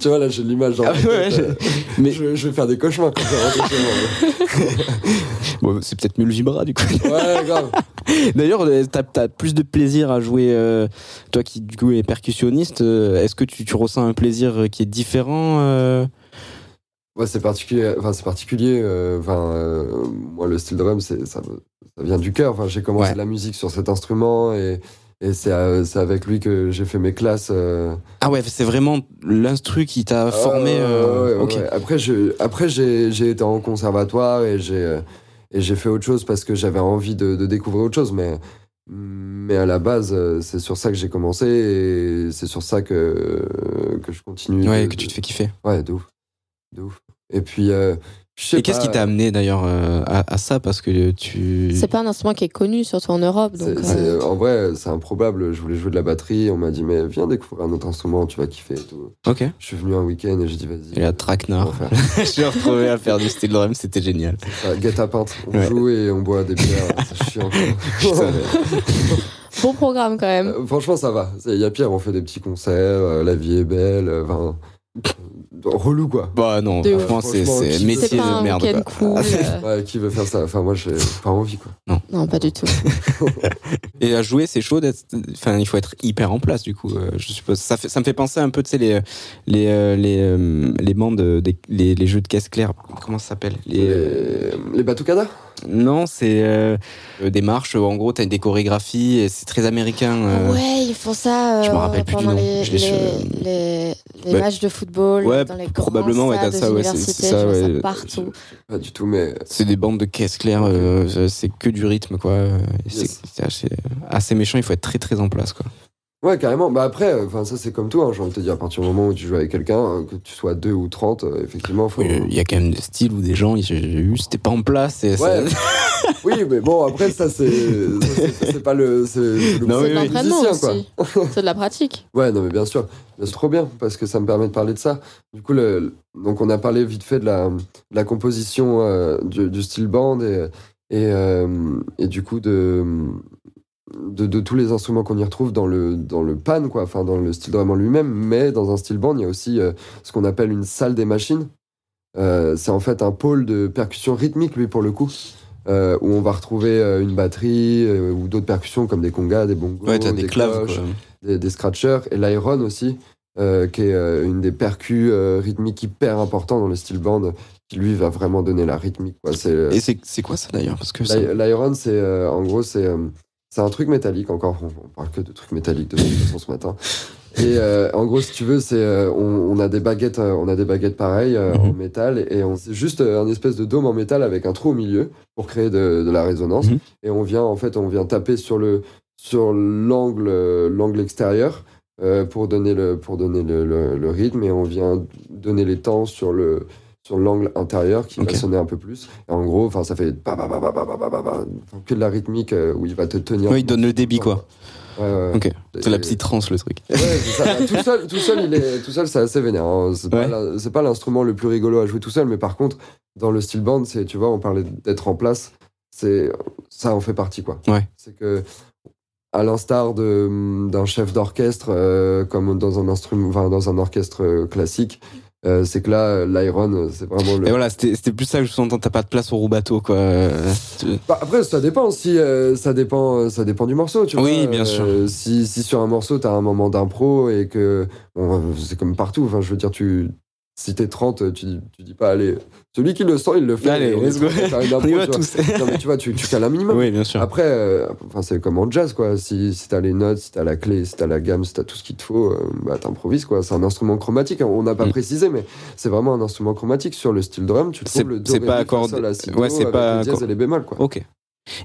tu vois, là, j'ai l'image Ah ouais, euh, mais- je, je vais faire des cauchemars quand je Bon, c'est peut-être mieux le vibra, du coup. Ouais, grave. D'ailleurs, euh, t'as as plus de plaisir à jouer, euh, toi qui du coup es percussionniste, est-ce que tu, tu ressens un plaisir qui est différent euh Ouais, c'est particulier. Enfin, c'est particulier. euh, Enfin, euh, moi, le style drum, c'est ça, ça vient du cœur. Enfin, j'ai commencé Ouais. la musique sur cet instrument et, et c'est euh, avec lui que j'ai fait mes classes. euh, Ah ouais, c'est vraiment l'instru qui t'a formé. Ah, euh, ouais, ouais. Après, je, après j'ai, été en conservatoire et j'ai, et j'ai fait autre chose parce que j'avais envie de, de découvrir autre chose. Mais, mais à la base, c'est sur ça que j'ai commencé et c'est sur ça que, que je continue. Ouais, de- que tu te fais kiffer. Ouais, de ouf. De ouf. Et puis, euh, je sais Et qu'est-ce qui t'a amené d'ailleurs euh, à, à ça? Parce que tu. C'est pas un instrument qui est connu, surtout en Europe. Donc, c'est- euh, c'est- en vrai, c'est improbable. Je voulais jouer de la batterie. On m'a dit, mais viens découvrir un autre instrument, tu vas kiffer et tout. Ok. Je suis venu un week-end et j'ai dit, vas-y. Et la traquenard. Je suis retrouvé à faire du style drum, c'était génial. Guette à pinte. On Ouais. joue et on boit des bières. c'est chiant. Bon programme quand même. Euh, franchement, ça va. Il y a pire, on fait des petits concerts, euh, la vie est belle. euh, Enfin, euh, relou quoi. Bah non, De franchement, c'est métier de merde. quoi. cool. euh, Ouais, qui veut faire ça? Enfin, moi, j'ai pas envie quoi. Non, pas du tout. Et à jouer, c'est chaud d'être. Enfin, il faut être hyper en place, du coup, euh, je suppose. Ça, fait, ça me fait penser un peu, tu sais, les, les, euh, les, euh, les bandes, des, les, les jeux de caisse claire. Comment ça s'appelle? Les, euh, Les, les Batucada Non, c'est euh, des marches où, en gros, t'as des chorégraphies et c'est très américain. euh. Ouais, ils font ça Je me euh, rappelle plus du pendant nom. les, Je l'ai les, matchs de football, Ouais, dans les probablement, ouais, t'as ça, ouais, c'est- ça, ouais. ça partout. Pas du tout, mais C'est des bandes de caisse claire, euh, c'est que du rythme, quoi. C'est assez, assez méchant, il faut être très très en place, quoi. Ouais, carrément. Bah après, enfin, ça c'est comme tout. Hein, j'ai envie de te dire, à partir du moment où tu joues avec quelqu'un, hein, que tu sois deux ou 30, euh, effectivement, faut. Il y a quand même des styles où des gens, j'ai eu, c'était pas en place. Et ça- Ouais. oui, mais bon, après, ça c'est. c'est- pas le. C'est c'est le Non, C'est oui, quoi. aussi. C'est de la pratique. Ouais, non, mais bien sûr. C'est trop bien parce que ça me permet de parler de ça. Du coup, le- donc on a parlé vite fait de la, de la composition euh, du, du style band et, et, euh, et du coup de, de, de tous les instruments qu'on y retrouve dans le, dans le pan, quoi, enfin dans le style drum en lui-même. Mais dans un style band, il y a aussi euh, ce qu'on appelle une salle des machines. Euh, c'est en fait un pôle de percussion rythmique, lui, pour le coup. euh, où on va retrouver une batterie ou d'autres percussions comme des congas, des bongos, Ouais, des claves, cloches, des, des scratchers et l'iron aussi, qui est une des percus rythmiques hyper importants dans le style band, qui lui va vraiment donner la rythmique. quoi. Et c'est c'est quoi ça d'ailleurs? L'iron, c'est en gros, c'est c'est un truc métallique encore. On, parle que de trucs métalliques de toute façon ce matin. Et euh, en gros, si tu veux, c'est euh, on, on a des baguettes, euh, on a des baguettes pareilles euh, Mhm. en métal et on c'est juste un espèce de dôme en métal avec un trou au milieu pour créer de, de la résonance. Mhm. Et on vient en fait, on vient taper sur le sur l'angle l'angle extérieur pour donner le pour donner le, le- le rythme et on vient donner les temps sur le sur l'angle intérieur qui okay. va sonner un peu plus. En gros, enfin, ça fait que de la rythmique euh, où il va te tenir. Ouais, il donne le débit, quoi. Ok. C'est la petite transe, le truc. Bah, tout seul, tout seul, c'est assez vénère. Hein. C'est pas l'instrument le plus rigolo à jouer tout seul, mais par contre, dans le steel band, c'est, tu vois, on parlait d'être en place. C'est ça en fait partie, quoi. C'est que à l'instar d'un chef d'orchestre, euh, comme dans un instrument, enfin, dans un orchestre euh, classique, euh, c'est que là, l'Iron, c'est vraiment le. Et voilà, c'était plus ça que je sous-entends. T'as pas de place au roubateau, quoi. Bah, après, ça dépend si euh, ça dépend, ça dépend du morceau, tu vois. Oui, bien sûr. Euh, si, si sur un morceau t'as un moment d'impro et que bon, c'est comme partout. Enfin, je veux dire, tu si t'es 30, tu, dis- tu dis pas allez. Celui qui le sent, il le fait. Allez, let's go. 30 à faire une On y va tu vois. tous. Non, mais tu vois, tu, tu cales un minimum. oui, bien sûr. Après, euh, enfin, c'est comme en jazz, quoi. Si, si t'as les notes, si t'as la clé, si t'as la gamme, si t'as tout ce qu'il te faut, euh, bah, t'improvises, quoi. C'est un instrument chromatique. hein. On n'a pas Mm. précisé, mais c'est vraiment un instrument chromatique. Sur le style drum, tu trouves le do, c'est pas accordé- ouais, c'est pas le dièse accor- et les bémols, quoi. Ok.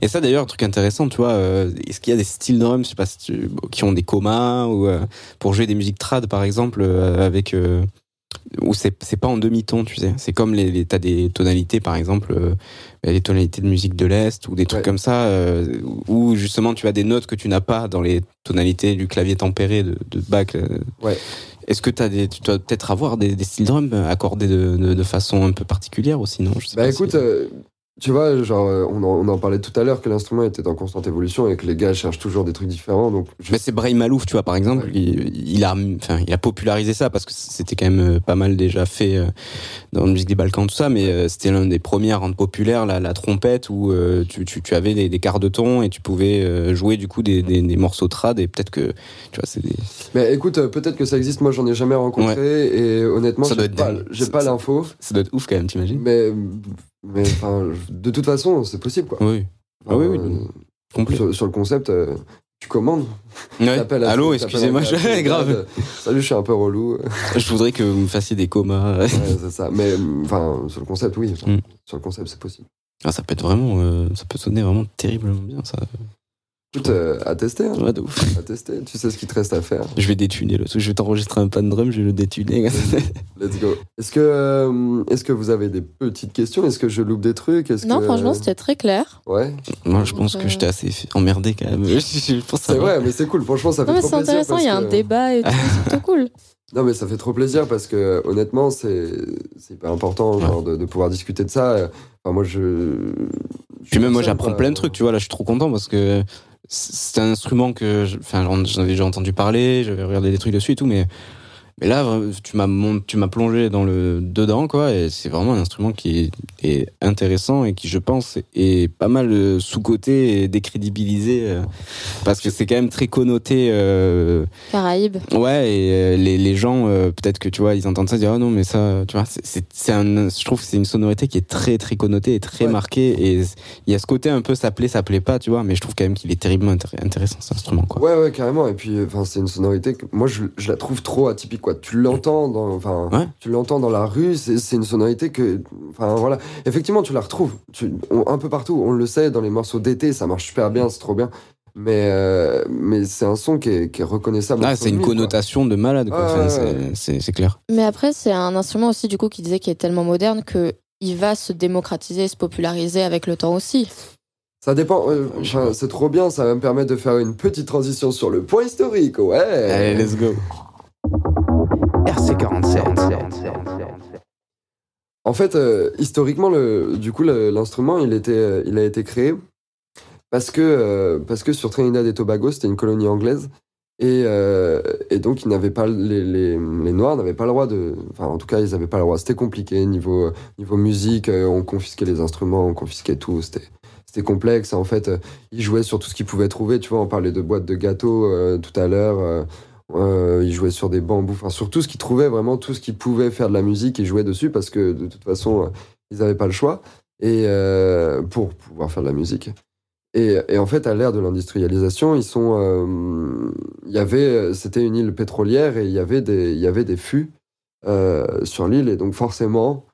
Et ça d'ailleurs, un truc intéressant, tu vois, euh, est-ce qu'il y a des styles drums, je sais pas si tu- qui ont des comas ou euh, pour jouer des musiques trad par exemple euh, avec euh, où c'est pas en demi-ton, tu sais. C'est comme les, les t'as des tonalités par exemple, euh, bah, les tonalités de musique de l'est ou des trucs Ouais. comme ça euh, où justement tu as des notes que tu n'as pas dans les tonalités du clavier tempéré de, de Bach. euh. Ouais. Est-ce que des, tu dois peut-être avoir des, des styles drums accordés de, de, de façon un peu particulière aussi, non? Je sais Bah pas si- écoute, euh, tu vois, genre, euh, on en, on en parlait tout à l'heure que l'instrument était en constante évolution et que les gars cherchent toujours des trucs différents. Donc, je- Mais c'est Brahim Malouf, tu vois, par exemple, Ouais. il, il a, enfin, il a popularisé ça parce que c'était quand même euh, pas mal déjà fait euh, dans la musique des Balkans, tout ça, mais c'était l'un des premiers à rendre populaire la, la trompette où tu, tu, tu avais des, des quarts de ton et tu pouvais jouer du coup des, des, des morceaux trad et peut-être que, tu vois, c'est des... Mais écoute, peut-être que ça existe. Moi, j'en ai jamais rencontré et honnêtement, j'ai pas, pas l'info. ça doit être ouf quand même, t'imagines Mais, mais enfin, de toute façon, c'est possible, quoi. Oui, ah oui, oui, complet. sur, sur le concept, euh, tu commandes. Ouais. à- Allô, excusez-moi, je... grave. euh, Salut, je suis un peu relou. Je voudrais que vous me fassiez des comas. Ouais, c'est ça. Mais enfin, sur le concept, oui. Mm. Sur le concept, c'est possible. Ah, ça peut être vraiment, euh, ça peut sonner vraiment terriblement bien, ça. Écoute, euh, à tester. hein. Ouais, de ouf. À tester. Tu sais ce qu'il te reste à faire. Je vais détuner le truc, je vais t'enregistrer un pan drum, je vais le détuner. Let's go. Est-ce que, euh, est-ce que vous avez des petites questions? Est-ce que je loupe des trucs? Est-ce Non, que- franchement, c'était très clair. Ouais. Moi, je pense Euh. que j'étais assez emmerdé quand même. C'est vrai, mais c'est cool. Franchement, ça fait Non, mais trop c'est plaisir. intéressant, parce il y a un que- débat et tout, c'est plutôt cool. Non, mais ça fait trop plaisir parce que honnêtement, c'est c'est hyper important genre, de, de pouvoir discuter de ça. Enfin, moi, je. Puis même moi, j'apprends plein de trucs, tu vois. Là, je suis trop content parce que c'est un instrument que, je- enfin, j'en avais déjà entendu parler, j'avais regardé des trucs dessus et tout, mais mais là, tu m'as tu m'as plongé dans le dedans, quoi. Et c'est vraiment un instrument qui est, est intéressant et qui, je pense, est pas mal euh, sous-coté et décrédibilisé euh, parce que c'est quand même très connoté. euh, Caraïbes. Ouais, et euh, les, les gens, euh, peut-être que tu vois, ils entendent ça, ils disent, oh non, mais ça, tu vois, c'est- un, je trouve que c'est une sonorité qui est très, très connotée et très Ouais. marquée. Et il y a ce côté un peu, ça plaît, ça plaît pas, tu vois, mais je trouve quand même qu'il est terriblement intér- intéressant, cet instrument, quoi. Ouais, ouais, carrément. Et puis, enfin, c'est une sonorité que moi, je, je la trouve trop atypique, quoi. Tu l'entends dans, enfin, Ouais. tu l'entends dans la rue. C'est c'est une sonorité que, enfin, voilà. Effectivement, tu la retrouves tu- on- un peu partout. On le sait dans les morceaux d'été, ça marche super bien, c'est trop bien. Mais, euh, mais c'est un son qui est, qui est reconnaissable. Ah, c'est une quoi. connotation de malade, quoi. Ouais, Enfin, ouais, c'est- ouais. c'est c'est clair. Mais après, c'est un instrument aussi, du coup, qui disait qu'il est tellement moderne que il va se démocratiser, se populariser avec le temps aussi. Ça dépend. euh, c'est trop bien. Ça va me permettre de faire une petite transition sur le point historique. Ouais. Allez, let's go. RC47. En fait, euh, historiquement, du coup, l'instrument, il, a été créé parce que, euh, parce que sur Trinidad et Tobago, c'était une colonie anglaise. Et, euh, donc, ils n'avaient pas, les, Noirs n'avaient pas le droit de. Enfin, en tout cas, ils n'avaient pas le droit. C'était compliqué. Niveau, niveau musique, on confisquait les instruments, on confisquait tout. C'était. Complexe. En fait, ils jouaient sur tout ce qu'ils pouvaient trouver. Tu vois, on parlait de boîtes de gâteaux tout à l'heure. Euh, ils jouaient sur des bambous, enfin sur tout ce qu'ils trouvaient, vraiment tout ce qui pouvait faire de la musique, ils jouaient dessus parce que de toute façon, euh, ils n'avaient pas le choix et euh, pour pouvoir faire de la musique. Et, en fait, à l'ère de l'industrialisation, ils sont, y avait, c'était une île pétrolière et il y avait des, il y avait des fûts sur l'île et donc forcément,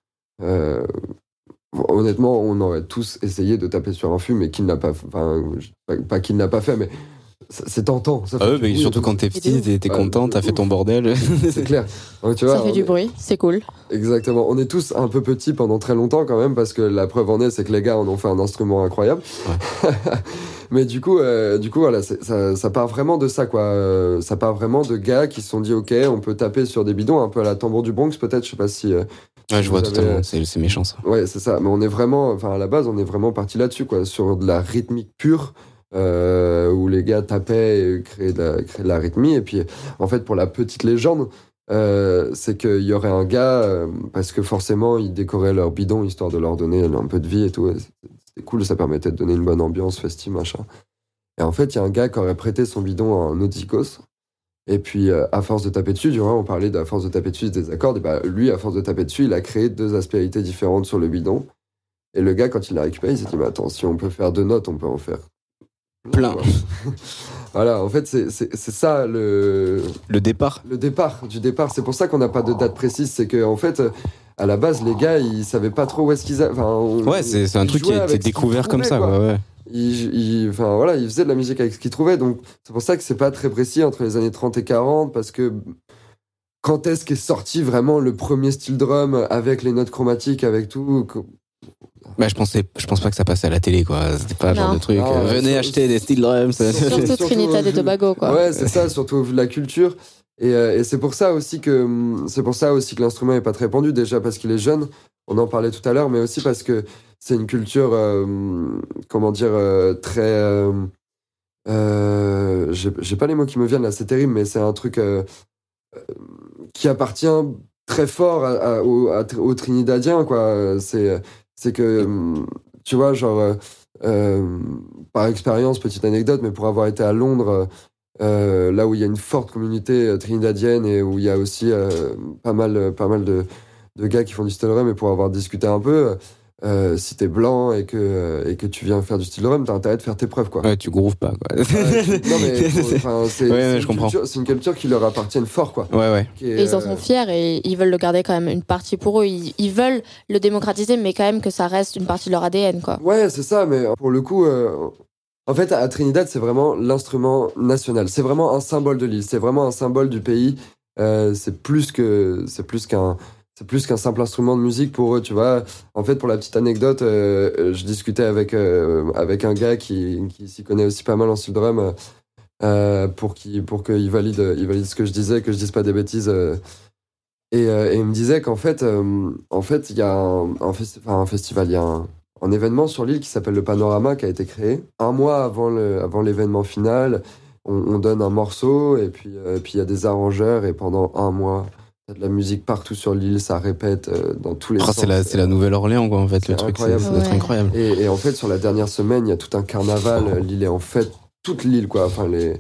honnêtement, on aurait tous essayé de taper sur un fût, mais qu'il n'a pas, pas qu'il n'a pas fait, mais c'est tentant. Ça fait Ah ouais, et surtout tout. quand t'es petit, t'es Ouais, content, t'as fait ton bordel. C'est clair. Donc, tu vois, ça fait du est- bruit, c'est cool. Exactement. On est tous un peu petits pendant très longtemps quand même, parce que la preuve en est, c'est que les gars en ont fait un instrument incroyable. Mais du coup, euh, du coup, voilà, ça, ça part vraiment de ça, quoi. Euh, Ça part vraiment de gars qui se sont dit, ok, on peut taper sur des bidons, un peu à la tambour du Bronx, peut-être. Je sais pas si. euh, Ouais, je vois avez- totalement, c'est c'est méchant ça. Ouais, c'est ça. Mais on est vraiment, enfin, à la base, on est vraiment parti là-dessus, quoi, sur de la rythmique pure, euh, où les gars tapaient et créaient de, la, la rythmie. Et puis, en fait, pour la petite légende, euh, c'est qu'il y aurait un gars, euh, parce que forcément, ils décoraient leur bidon histoire de leur donner un peu de vie et tout. C'était cool, ça permettait de donner une bonne ambiance, festive, machin. Et en fait, il y a un gars qui aurait prêté son bidon à un Nauticos. Et puis, à force de taper dessus, du moins, on parlait de à force de taper dessus des accords, et bah, lui, à force de taper dessus, il a créé deux aspérités différentes sur le bidon. Et le gars, quand il l'a récupéré, il s'est dit, mais attends, si on peut faire deux notes, on peut en faire Plein. voilà, en fait, c'est ça le, Le départ. le départ du départ. C'est pour ça qu'on n'a pas de date précise. C'est que en fait, à la base, les gars, ils savaient pas trop où est-ce qu'ils. a- Enfin, on- Ouais, c'est un truc qui a été découvert comme ça, trouvaient, quoi. ouais. Ils, ils- enfin voilà, ils faisaient de la musique avec ce qu'ils trouvaient. Donc c'est pour ça que c'est pas très précis entre les années 30 et 40 parce que quand est-ce qu'est sorti vraiment le premier style drum avec les notes chromatiques, avec tout Bah, je pensais, je pense pas que ça passait à la télé, quoi. C'était pas le genre de truc. Non, euh, venez acheter des steel drums. sur- Surtout surtout Trinidad et Tobago, quoi. Ouais, c'est ça, surtout la culture. Et, euh, et c'est pour ça aussi que c'est pour ça aussi que l'instrument est pas très répandu déjà parce qu'il est jeune. On en parlait tout à l'heure, mais aussi parce que c'est une culture, euh, comment dire, euh, très. euh, euh, J'ai pas les mots qui me viennent là, c'est terrible, mais c'est un truc euh, euh, qui appartient très fort à, à- aux, à- aux Trinidadiens, quoi. C'est c'est que hum, tu vois, genre. euh, euh, par expérience, petite anecdote, mais pour avoir été à Londres, euh, là où il y a une forte communauté trinidadienne et où il y a aussi euh, pas mal, pas mal de, de gars qui font du drum, et pour avoir discuté un peu, euh, si t'es blanc et que, euh, et que tu viens faire du steel drum, t'as intérêt de faire tes preuves, quoi. Ouais, tu grooves pas, quoi. Ouais, tu- non, mais c'est Ouais, une culture- C'est une culture qui leur appartient fort, quoi. Ouais, ouais. Est, Et ils en euh, sont fiers et ils veulent le garder quand même une partie pour eux. Ils, ils veulent le démocratiser, mais quand même que ça reste une partie de leur ADN, quoi. Ouais, c'est ça, mais pour le coup, euh, en fait, à Trinidad, c'est vraiment l'instrument national. C'est vraiment un symbole de l'île. C'est vraiment un symbole du pays. Euh, c'est plus que, c'est plus qu'un, c'est plus qu'un simple instrument de musique pour eux, tu vois. En fait, pour la petite anecdote, euh, je discutais avec euh, avec un gars qui, qui s'y connaît aussi pas mal en style drum. euh, pour qu'il pour qu'il valide il valide ce que je disais que je dise pas des bêtises et, et il me disait qu'en fait en fait il y a un, un, enfin, un festival il y a un, un événement sur l'île qui s'appelle le Panorama qui a été créé un mois avant le avant l'événement final on, on donne un morceau et puis euh, puis il y a des arrangeurs et pendant un mois de la musique partout sur l'île ça répète euh, dans tous les Oh, sens c'est la, c'est la Nouvelle-Orléans, quoi, en fait, c'est le truc. C'est incroyable. Ouais. et, et en fait, sur la dernière semaine, il y a tout un carnaval. euh, L'île est en fête, toute l'île, quoi. Enfin, les...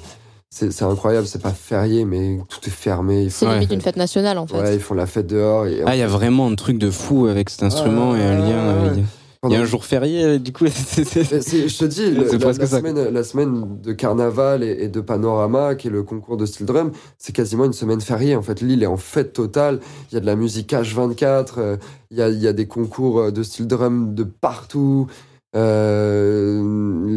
c'est c'est incroyable. C'est pas férié, mais tout est fermé. Ils C'est limite une fête nationale, en fait. ouais, ils font la fête dehors. Et Ah, il y a vraiment un truc de fou avec cet instrument et un lien. ouais, avec- Il y a un jour férié, euh, du coup. je te dis, la, semaine, la semaine de carnaval et, et de panorama, qui est le concours de steel drum, c'est quasiment une semaine fériée. En fait, l'île est en fête totale. Il y a de la musique H24. euh, il, y a, il y a des concours euh, de steel drum de partout. euh,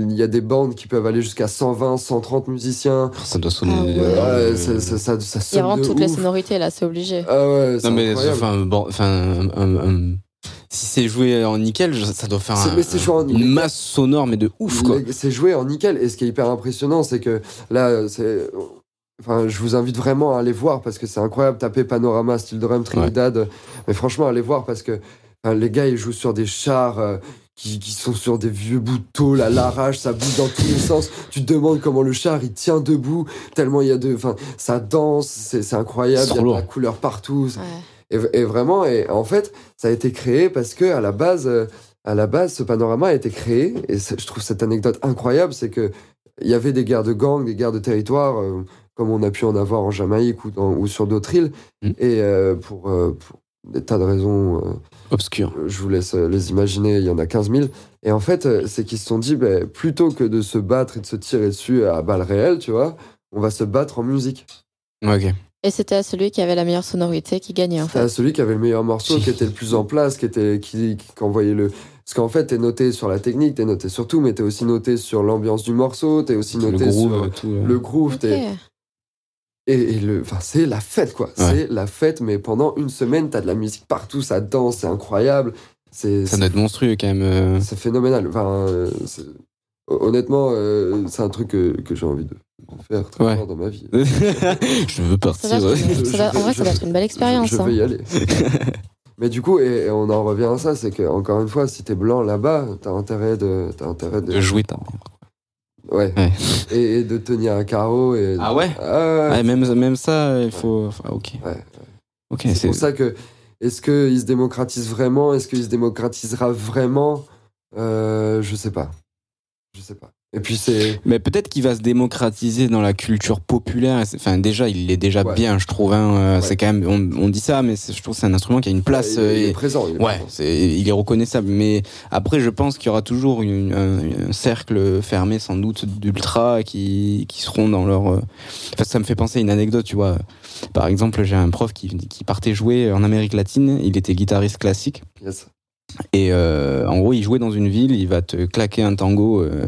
il y a des bandes qui peuvent aller jusqu'à 120, 130 musiciens. Ça doit sonner. Ah ouais. euh, Ouais, ça, ça, ça, ça Il y a vraiment toutes les sonorités, là, c'est obligé. Ah ouais, Non, mais enfin, bon, enfin, un- un- un- si c'est joué en nickel, ça doit faire un- mais c'est joué en une nickel. masse sonore, mais de ouf, quoi. C'est joué en nickel. Et ce qui est hyper impressionnant, c'est que là, c'est. Enfin, je vous invite vraiment à aller voir parce que c'est incroyable. Taper Panorama, Style Drum, Trinidad. Mais franchement, allez voir parce que enfin, les gars, ils jouent sur des chars euh, qui, qui sont sur des vieux bouts de tôle à l'arrache. Ça bouge dans tous les sens. Tu te demandes comment le char il tient debout. Tellement il y a de. Enfin, ça danse. C'est incroyable. Il y a de la couleur partout. Ouais. Et, et vraiment, et en fait, ça a été créé parce que à la base, euh, à la base, ce panorama a été créé. Et je trouve cette anecdote incroyable, c'est que il y avait des guerres de gangs, des guerres de territoire, euh, comme on a pu en avoir en Jamaïque ou, dans- ou sur d'autres îles. Mm. Et euh, pour, euh, pour des tas de raisons, euh, Obscur. je vous laisse les imaginer. Il y en a 15 000. Et en fait, c'est qu'ils se sont dit, ben, plutôt que de se battre et de se tirer dessus à balles réelles, tu vois, on va se battre en musique. Ok. Et c'était celui qui avait la meilleure sonorité qui gagnait, en C'était fait. celui qui avait le meilleur morceau, qui était le plus en place, qui était qui, qui, qui envoyait le. Parce qu'en fait, t'es noté sur la technique, t'es noté sur tout, mais t'es aussi noté sur l'ambiance du morceau, t'es aussi Le noté groove, sur tout. le groove, t'es- et, et le, enfin, c'est la fête quoi. C'est la fête, mais pendant une semaine, t'as de la musique partout, ça danse, c'est incroyable, c'est Ça doit être monstrueux, quand même. euh. c'est phénoménal. Enfin, euh, c'est- honnêtement, euh, c'est un truc que, que j'ai envie de faire très Ouais. fort dans ma vie. je veux partir. être en vrai, ça doit être une belle expérience. Je, je hein. vais y aller. Mais du coup, et, et on en revient à ça, c'est que encore une fois, si t'es blanc là-bas, t'as intérêt de, t'as intérêt de, De jouer, t'as- Ouais. Ouais. Et, et de tenir un carreau. Et... Ah ouais? Ah, Ouais, même, même ça, il faut. enfin, ok. Ouais, Ok, C'est c'est. pour ça que, est-ce qu'il se démocratise vraiment? Est-ce qu'il se démocratisera vraiment? Euh, Je sais pas. Je sais pas. Et puis c'est. Mais peut-être qu'il va se démocratiser dans la culture populaire. Enfin, déjà, il est déjà Ouais. bien, je trouve. hein. Euh, Ouais. C'est quand même. On, on dit ça, mais je trouve que c'est un instrument qui a une place. il, est- il euh, est présent. il est Ouais, présent. il est reconnaissable. Mais après, je pense qu'il y aura toujours une- un, un cercle fermé, sans doute, d'ultras qui, qui seront dans leur. euh, Enfin, ça me fait penser à une anecdote, tu vois. Par exemple, j'ai un prof qui, qui partait jouer en Amérique latine. Il était guitariste classique. Yes. Et euh, en gros, il jouait dans une ville, il va te claquer un tango euh,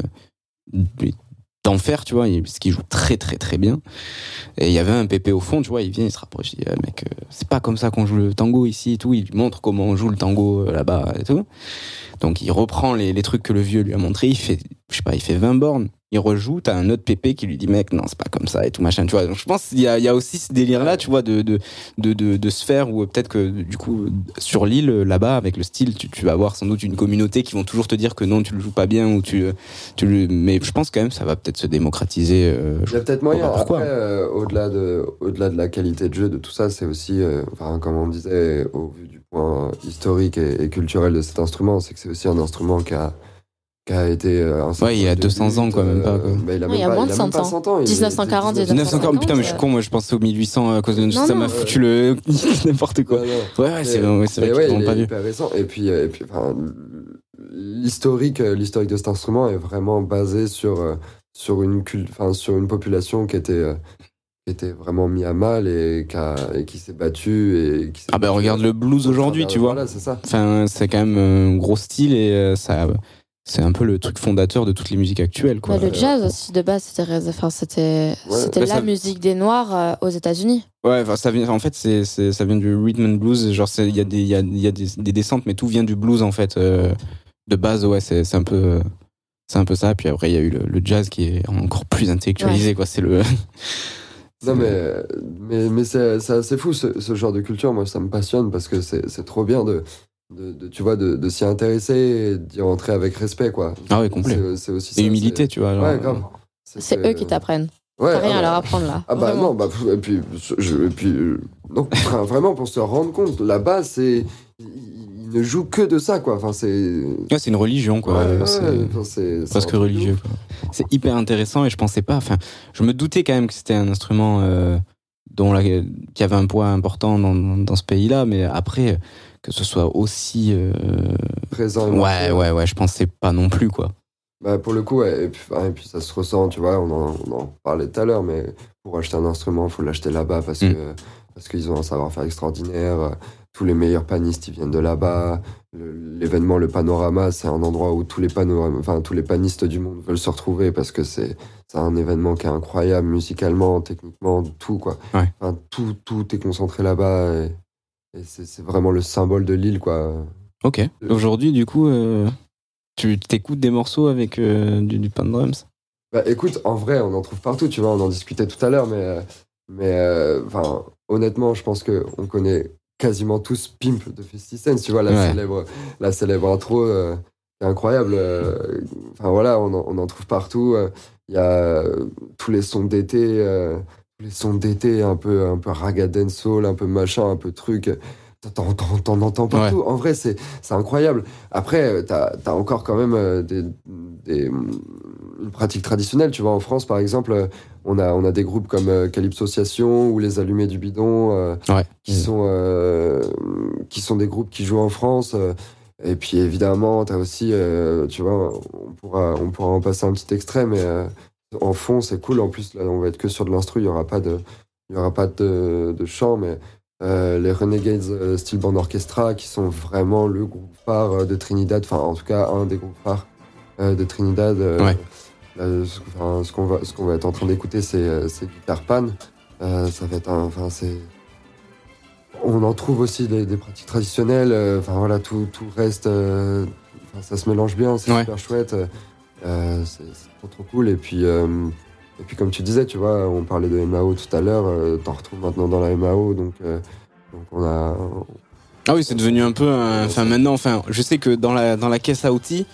d'enfer, tu vois, parce qu'il joue très très très bien. Et il y avait un pépé au fond, tu vois, il vient, il se rapproche, il dit, Ah, mec, euh, c'est pas comme ça qu'on joue le tango ici et tout. Il lui montre comment on joue le tango là-bas et tout. Donc il reprend les, les trucs que le vieux lui a montré, il fait, je sais pas, il fait 20 bornes. Il rejoue, t'as un autre pépé qui lui dit mec non c'est pas comme ça et tout machin tu vois donc je pense qu'il y a, il y a aussi ce délire là tu vois de de de, de, de se faire ou peut-être que du coup sur l'île là-bas avec le style tu, tu vas avoir sans doute une communauté qui vont toujours te dire que non tu le joues pas bien ou tu tu le mais je pense quand même ça va peut-être se démocratiser euh, Il y a peut-être moyen. Bah, pourquoi euh, au-delà de, au-delà de la qualité de jeu, de tout ça, c'est aussi, euh, enfin, comme on disait, au vu du point historique et, et culturel de cet instrument, c'est que c'est aussi un instrument qui a, qui a été. euh, un Ouais, il y a symbole de 200 ans, quoi, même pas, quoi. bah, il a même il a pas, moins de a même 100 pas 100 ans. il est- 1940 et 1940 putain mais je suis con moi je pensais au 1800 à cause de Non, ça m'a foutu le n'importe quoi Ouais, ouais c'est c'est vrai Mais qu'ils ouais, pas vu hyper récent. Et puis, euh, et puis enfin, l'historique, euh, l'historique de cet instrument est vraiment basé sur, euh, sur, une, cul- enfin, sur une population qui était, euh, qui était vraiment mise à mal et qui, a- et qui s'est battue. Et qui ah ben regarde le blues aujourd'hui tu vois Voilà, c'est ça. Enfin, c'est quand même un gros style et euh, ça, c'est un peu le truc fondateur de toutes les musiques actuelles, quoi. Bah, le jazz aussi de base c'était enfin, c'était Ouais. Bah, la ça- musique des noirs euh, aux États-Unis. Ouais, enfin, ça vient, en fait, c'est, ça vient du rhythm and blues. Genre, il y a des, il y a, il y a des, des descentes, mais tout vient du blues, en fait. euh, de base, ouais, c'est, c'est un peu, euh, c'est un peu ça. Puis après, il y a eu le, le jazz qui est encore plus intellectualisé, quoi. C'est le. Non, mais, mais, mais c'est c'est assez fou ce, ce genre de culture. Moi, ça me passionne parce que c'est c'est trop bien de, de, de- tu vois, de, de s'y intéresser et d'y rentrer avec respect, quoi. Ah ouais, complet. C'est aussi Et ça, humilité, c'est- tu vois. genre, Ouais, grave. C'est eux qui t'apprennent. Ouais, T'as rien ah à bah- leur apprendre là. Ah bah Vraiment. non, bah, et puis, je, et puis euh, non, enfin, vraiment pour se rendre compte, là-bas, c'est, ils, ne jouent que de ça, quoi. Enfin, c'est, Ouais, c'est une religion, quoi. ouais, ouais, C'est- enfin, c'est- c'est presque religieux. C'est hyper intéressant et je pensais pas. Enfin, je me doutais quand même que c'était un instrument euh, dont la, qui avait un poids important dans, dans ce pays-là, mais après que ce soit aussi. euh, Présent. Ouais, ouais, ouais. Je pensais pas non plus, quoi. Bah, pour le coup, ouais, et puis, enfin, et puis ça se ressent, tu vois, on en, on en parlait tout à l'heure, mais pour acheter un instrument, il faut l'acheter là-bas parce Mm. que parce qu'ils ont un savoir-faire extraordinaire. Tous les meilleurs panistes, ils viennent de là-bas. L'événement, le panorama, c'est un endroit où tous les, enfin, tous les panistes du monde veulent se retrouver parce que c'est c'est un événement qui est incroyable musicalement, techniquement, tout, quoi. Ouais. Enfin, tout, tout est concentré là-bas et, et c'est vraiment le symbole de l'île, quoi. Ok. Aujourd'hui, du coup, euh, tu t'écoutes des morceaux avec euh, du, du pan drums Bah écoute, en vrai, on en trouve partout, tu vois, on en discutait tout à l'heure, mais, euh, mais euh, honnêtement, je pense qu'on connaît quasiment tous Pimp de 50 Cent, tu vois, la, Ouais. célèbre, la célèbre intro, euh, c'est incroyable. euh, Enfin voilà, on en, on en trouve partout. euh, Il y a euh, tous les sons d'été, euh, les sons d'été un peu, un peu raga dancehall, un peu machin, un peu truc. T'en, t'en- t'en entends partout. En vrai, c'est, c'est incroyable. Après, t'as, t'as encore quand même euh, des, des, une pratique traditionnelle. Tu vois, en France, par exemple, on a, on a des groupes comme euh, Calypso Association ou Les Allumés du Bidon, euh, Ouais. qui, sont, euh, qui sont des groupes qui jouent en France. euh, et puis, évidemment, t'as aussi, euh, tu vois, on pourra, on pourra en passer un petit extrait, mais euh, en fond, c'est cool. En plus, là, on va être que sur de l'instru. Il n'y aura pas de, il y aura pas de, de chant, mais euh, les Renegades euh, Steel Band Orchestra, qui sont vraiment le groupe phare euh, de Trinidad, enfin, en tout cas, un des groupes phares de Trinidad. Ouais. là, ce enfin, ce qu'on va, ce qu'on va être en train d'écouter, c'est c'est Guitar Pan. Euh, ça va être un, enfin, c'est. On en trouve aussi des, des pratiques traditionnelles. Enfin voilà, tout, tout reste. enfin, ça se mélange bien, c'est Ouais. super chouette. Euh, c'est trop trop cool. Et puis, euh, et puis comme tu disais, tu vois, on parlait de MAO tout à l'heure. euh, T'en retrouves maintenant dans la MAO, donc donc on a. Ah oui, c'est devenu un peu. Enfin, maintenant, enfin, je sais que dans la, dans la caisse à outils,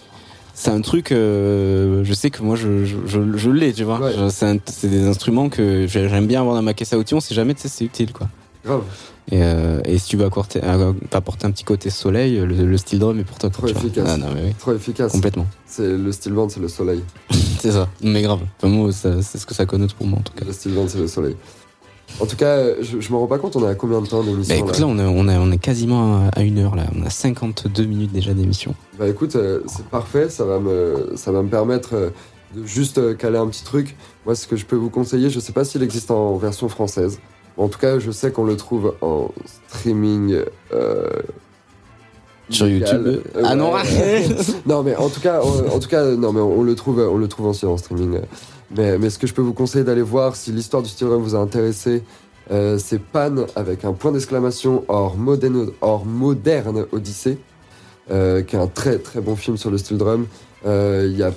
c'est un truc, je sais que moi je, je, je, je l'ai, tu vois. Ouais. C'est des instruments que j'ai- j'aime bien avoir dans ma caisse à outils, on sait jamais, tu sais, c'est utile quoi. Grave. Et, euh, et si tu veux apporter, euh, apporter un petit côté soleil, le, le steel drum est pour toi. Trop efficace. Ah, non, mais oui, Trop efficace. complètement. C'est le style band, c'est le soleil. C'est ça, mais grave. Enfin, moi, c'est ce que ça connote pour moi en tout cas. Le style band, c'est le soleil. En tout cas, je, je me rends pas compte, on est à combien de temps d'émission Bah écoute, là, on, est- on, est- on est quasiment à- une heure là. On a 52 minutes déjà d'émission. Bah écoute, euh, c'est parfait, ça va me, ça va me permettre de juste caler un petit truc. Moi, ce que je peux vous conseiller, je sais pas s'il existe en version française. En tout cas, je sais qu'on le trouve en streaming. euh, Sur. YouTube. Euh, ah non, ouais. non mais en tout cas, en, en tout cas, non mais on le trouve, on le trouve aussi en streaming. Mais, mais ce que je peux vous conseiller d'aller voir, si l'histoire du steel drum vous a intéressé, euh, c'est Pan avec un point d'exclamation hors moderne, hors moderne Odyssée, euh, qui est un très très bon film sur le steel drum. Il y a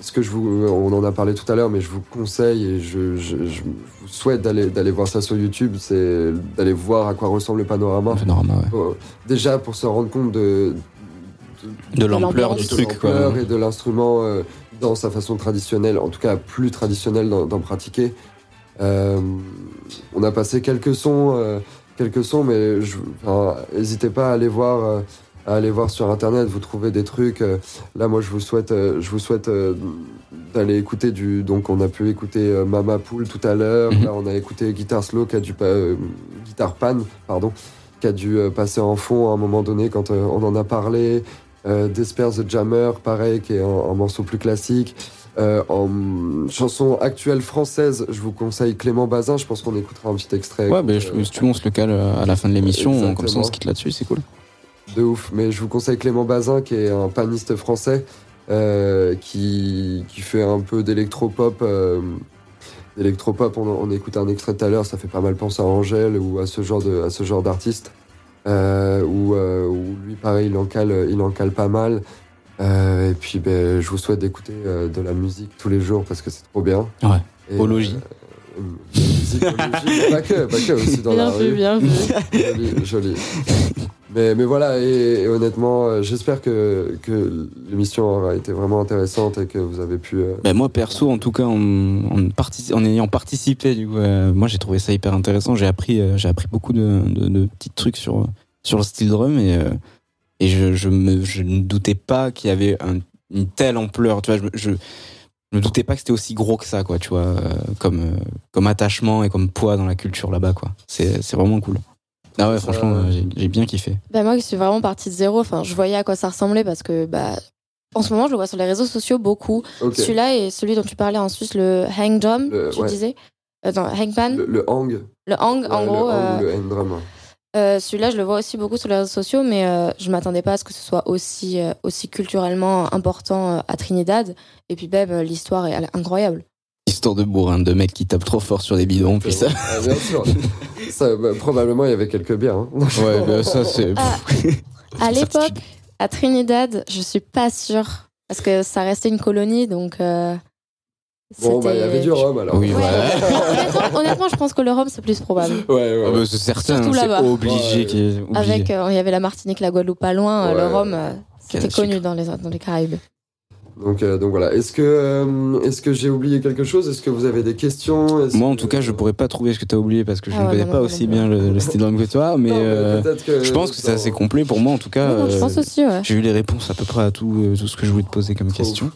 ce que je vous, on en a parlé tout à l'heure, mais je vous conseille et je, je, je vous souhaite d'aller d'aller voir ça sur YouTube, c'est d'aller voir à quoi ressemble le panorama. Panorama, ouais. Bon, déjà pour se rendre compte de, De l'ampleur du de truc, quoi. et de l'instrument euh, dans sa façon traditionnelle, en tout cas plus traditionnelle d'en pratiquer. Euh, on a passé quelques sons, euh, quelques sons, mais enfin, n'hésitez pas à aller voir, euh, à aller voir sur internet. Vous trouvez des trucs. euh, là, moi, je vous souhaite, euh, je vous souhaite euh, d'aller écouter du. Donc, on a pu écouter Mama Pool tout à l'heure. Mhm. Là, on a écouté Guitar Slow qui a dû euh, Guitar Pan, pardon, qui a dû passer en fond à un moment donné quand on en a parlé. Euh, Despair the Jammer, pareil, qui est un, un morceau plus classique. Euh, en chanson actuelle française, je vous conseille Clément Bazin. Je pense qu'on écoutera un petit extrait. Ouais, mais Euh, si tu veux, on se le cale à la fin de l'émission, comme ça on se quitte là-dessus, c'est cool. De ouf. Mais je vous conseille Clément Bazin, qui est un paniste français, euh, qui, qui fait un peu d'électropop. Euh, d'électropop, on, on écoute un extrait tout à l'heure, ça fait pas mal penser à Angèle ou à ce genre de, à ce genre d'artiste. Euh, où, euh, où lui, pareil, il en cale, il en cale pas mal. Euh, et puis, ben, je vous souhaite d'écouter euh, de la musique tous les jours parce que c'est trop bien. Ouais. Et, Au logis. musique au logis, pas que, pas que aussi dans la Bien vu, rue. bien vu. Joli, joli. Mais, voilà, et, honnêtement, euh, j'espère que, que l'émission aura été vraiment intéressante et que vous avez pu. euh, Ben moi perso, en tout cas, en, ayant participé, du coup, euh, moi j'ai trouvé ça hyper intéressant. J'ai appris, euh, j'ai appris beaucoup de, de, de petits trucs sur sur le style drum et et je, je me je ne doutais pas qu'il y avait un- une telle ampleur. Tu vois, je, je me doutais pas que c'était aussi gros que ça, quoi. Tu vois, comme comme attachement et comme poids dans la culture là-bas, c'est vraiment cool. Ah ouais, Ça, franchement, euh, j'ai bien kiffé. Bah, moi, je suis vraiment partie de zéro. Enfin, je voyais à quoi ça ressemblait parce que, bah, en ce moment, je le vois sur les réseaux sociaux beaucoup. Celui-là et celui dont tu parlais en Suisse, le hang drum, Le- tu ouais. disais. Euh, non, hang pan. Le, Le, le hang. hang, en gros. Le hang euh, le hand drum. euh, celui-là, je le vois aussi beaucoup sur les réseaux sociaux, mais euh, je m'attendais pas à ce que ce soit aussi, euh, aussi culturellement important euh, à Trinidad. Et puis, euh, l'histoire est incroyable. Histoire de bourrin, de mecs qui tapent trop fort sur des bidons, puis ça. Ah, bien sûr. ça, bah, probablement, il y avait quelques bières. hein. Ouais, bah, ça c'est. Ah, à l'époque, à Trinidad, je suis pas sûre. Parce que ça restait une colonie, donc. euh, Bon, bah, il y avait du rhum alors. Oui, Ouais. honnêtement, honnêtement, je pense que le rhum, c'est plus probable. Ouais, ouais. Ah bah, c'est certain, c'est là-bas. obligé Ouais. Avec, euh, il y avait la Martinique, la Guadeloupe pas loin, euh, Ouais. le rhum, euh, c'était connu dans les, dans les Caraïbes. Donc, euh, donc voilà. Est-ce que, euh, est-ce que j'ai oublié quelque chose? Est-ce que vous avez des questions? Est-ce Moi, en que- tout cas, je pourrais pas trouver ce que tu as oublié parce que je Ah ne connais non, pas non, aussi non, bien le, le style drum que toi, mais, Non, euh, que je pense que c'est assez complet pour moi. En tout cas, je pense aussi, ouais. j'ai eu les réponses à peu près à tout, euh, tout ce que je voulais te poser comme Trop question.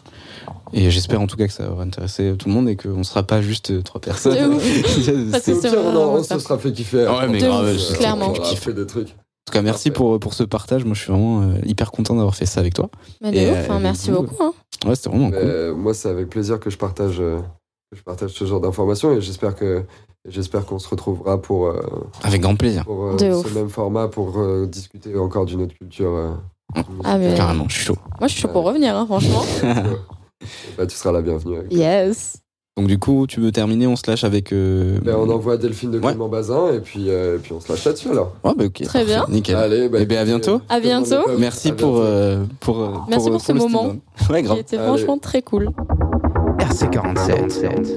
Et j'espère en tout cas que ça va intéresser tout le monde et qu'on ne sera pas juste trois personnes. De ouf. C'est- au c'est pire, on, vraiment en- on se sera fait kiffer. Ouais, mais De grave, clairement. aura fait des trucs. En tout cas, merci pour, pour ce partage. Moi, je suis vraiment euh, hyper content d'avoir fait ça avec toi. Mais de Et, ouf, hein, euh, merci beaucoup. hein. Ouais, c'était vraiment Mais, cool. euh, moi, c'est avec plaisir que je partage, euh, que je partage ce genre d'informations et j'espère que j'espère qu'on se retrouvera pour, euh, Avec grand plaisir. pour euh, De ce ouf. même format pour euh, discuter encore d'une autre culture. euh, Ah, mais- Carrément, je suis chaud. Moi, je suis chaud pour revenir, hein, franchement. bah, tu seras la bienvenue. yes. Donc, du coup, tu veux terminer On se lâche avec. euh, Ben, on envoie Delphine de Ouais. Clément Bazin et puis, euh, et puis on se lâche là-dessus alors. Ouais, bah, ok. Très parfait, bien. Nickel. Allez, bah, Eh ben, à bientôt. À bientôt. est top. Merci À pour, bientôt. euh, pour, euh, Merci pour ce le moment. Ouais, Qui grave. était Allez. franchement très cool. RC47.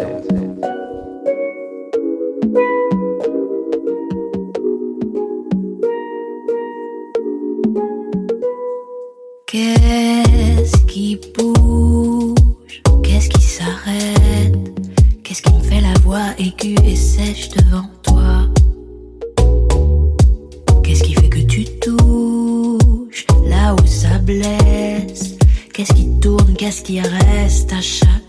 Qu'est-ce qui pourrait voix aiguë et sèche devant toi? Qu'est-ce qui fait que tu touches là où ça blesse? Qu'est-ce qui tourne, qu'est-ce qui reste à chaque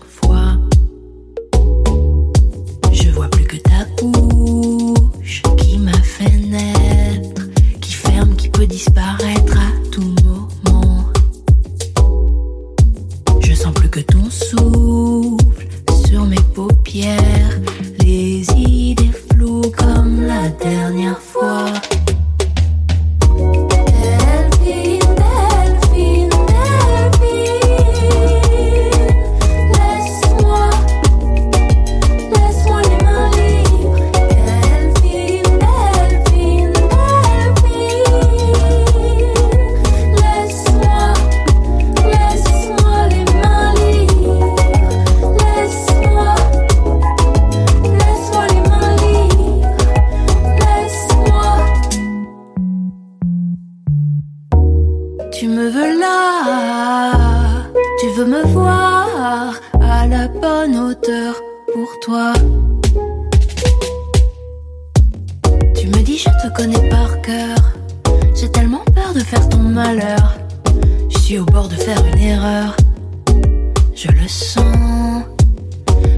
Tu me veux là, tu veux me voir à la bonne hauteur pour toi. Tu me dis je te connais par cœur, j'ai tellement peur de faire ton malheur. Je suis au bord de faire une erreur, je le sens.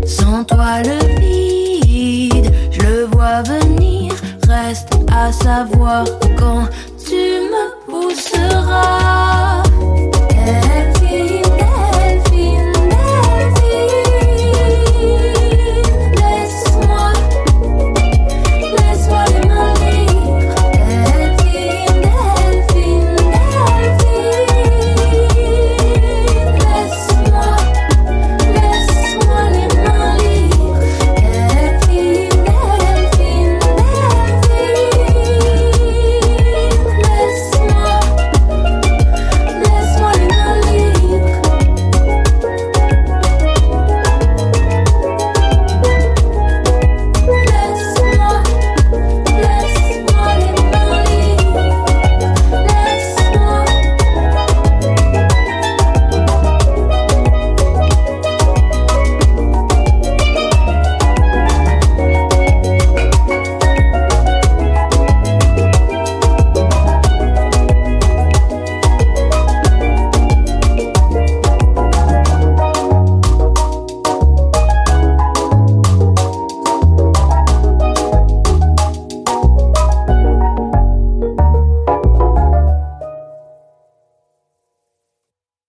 Sans toi le vide, je le vois venir, reste à savoir quand tu me où sera. elle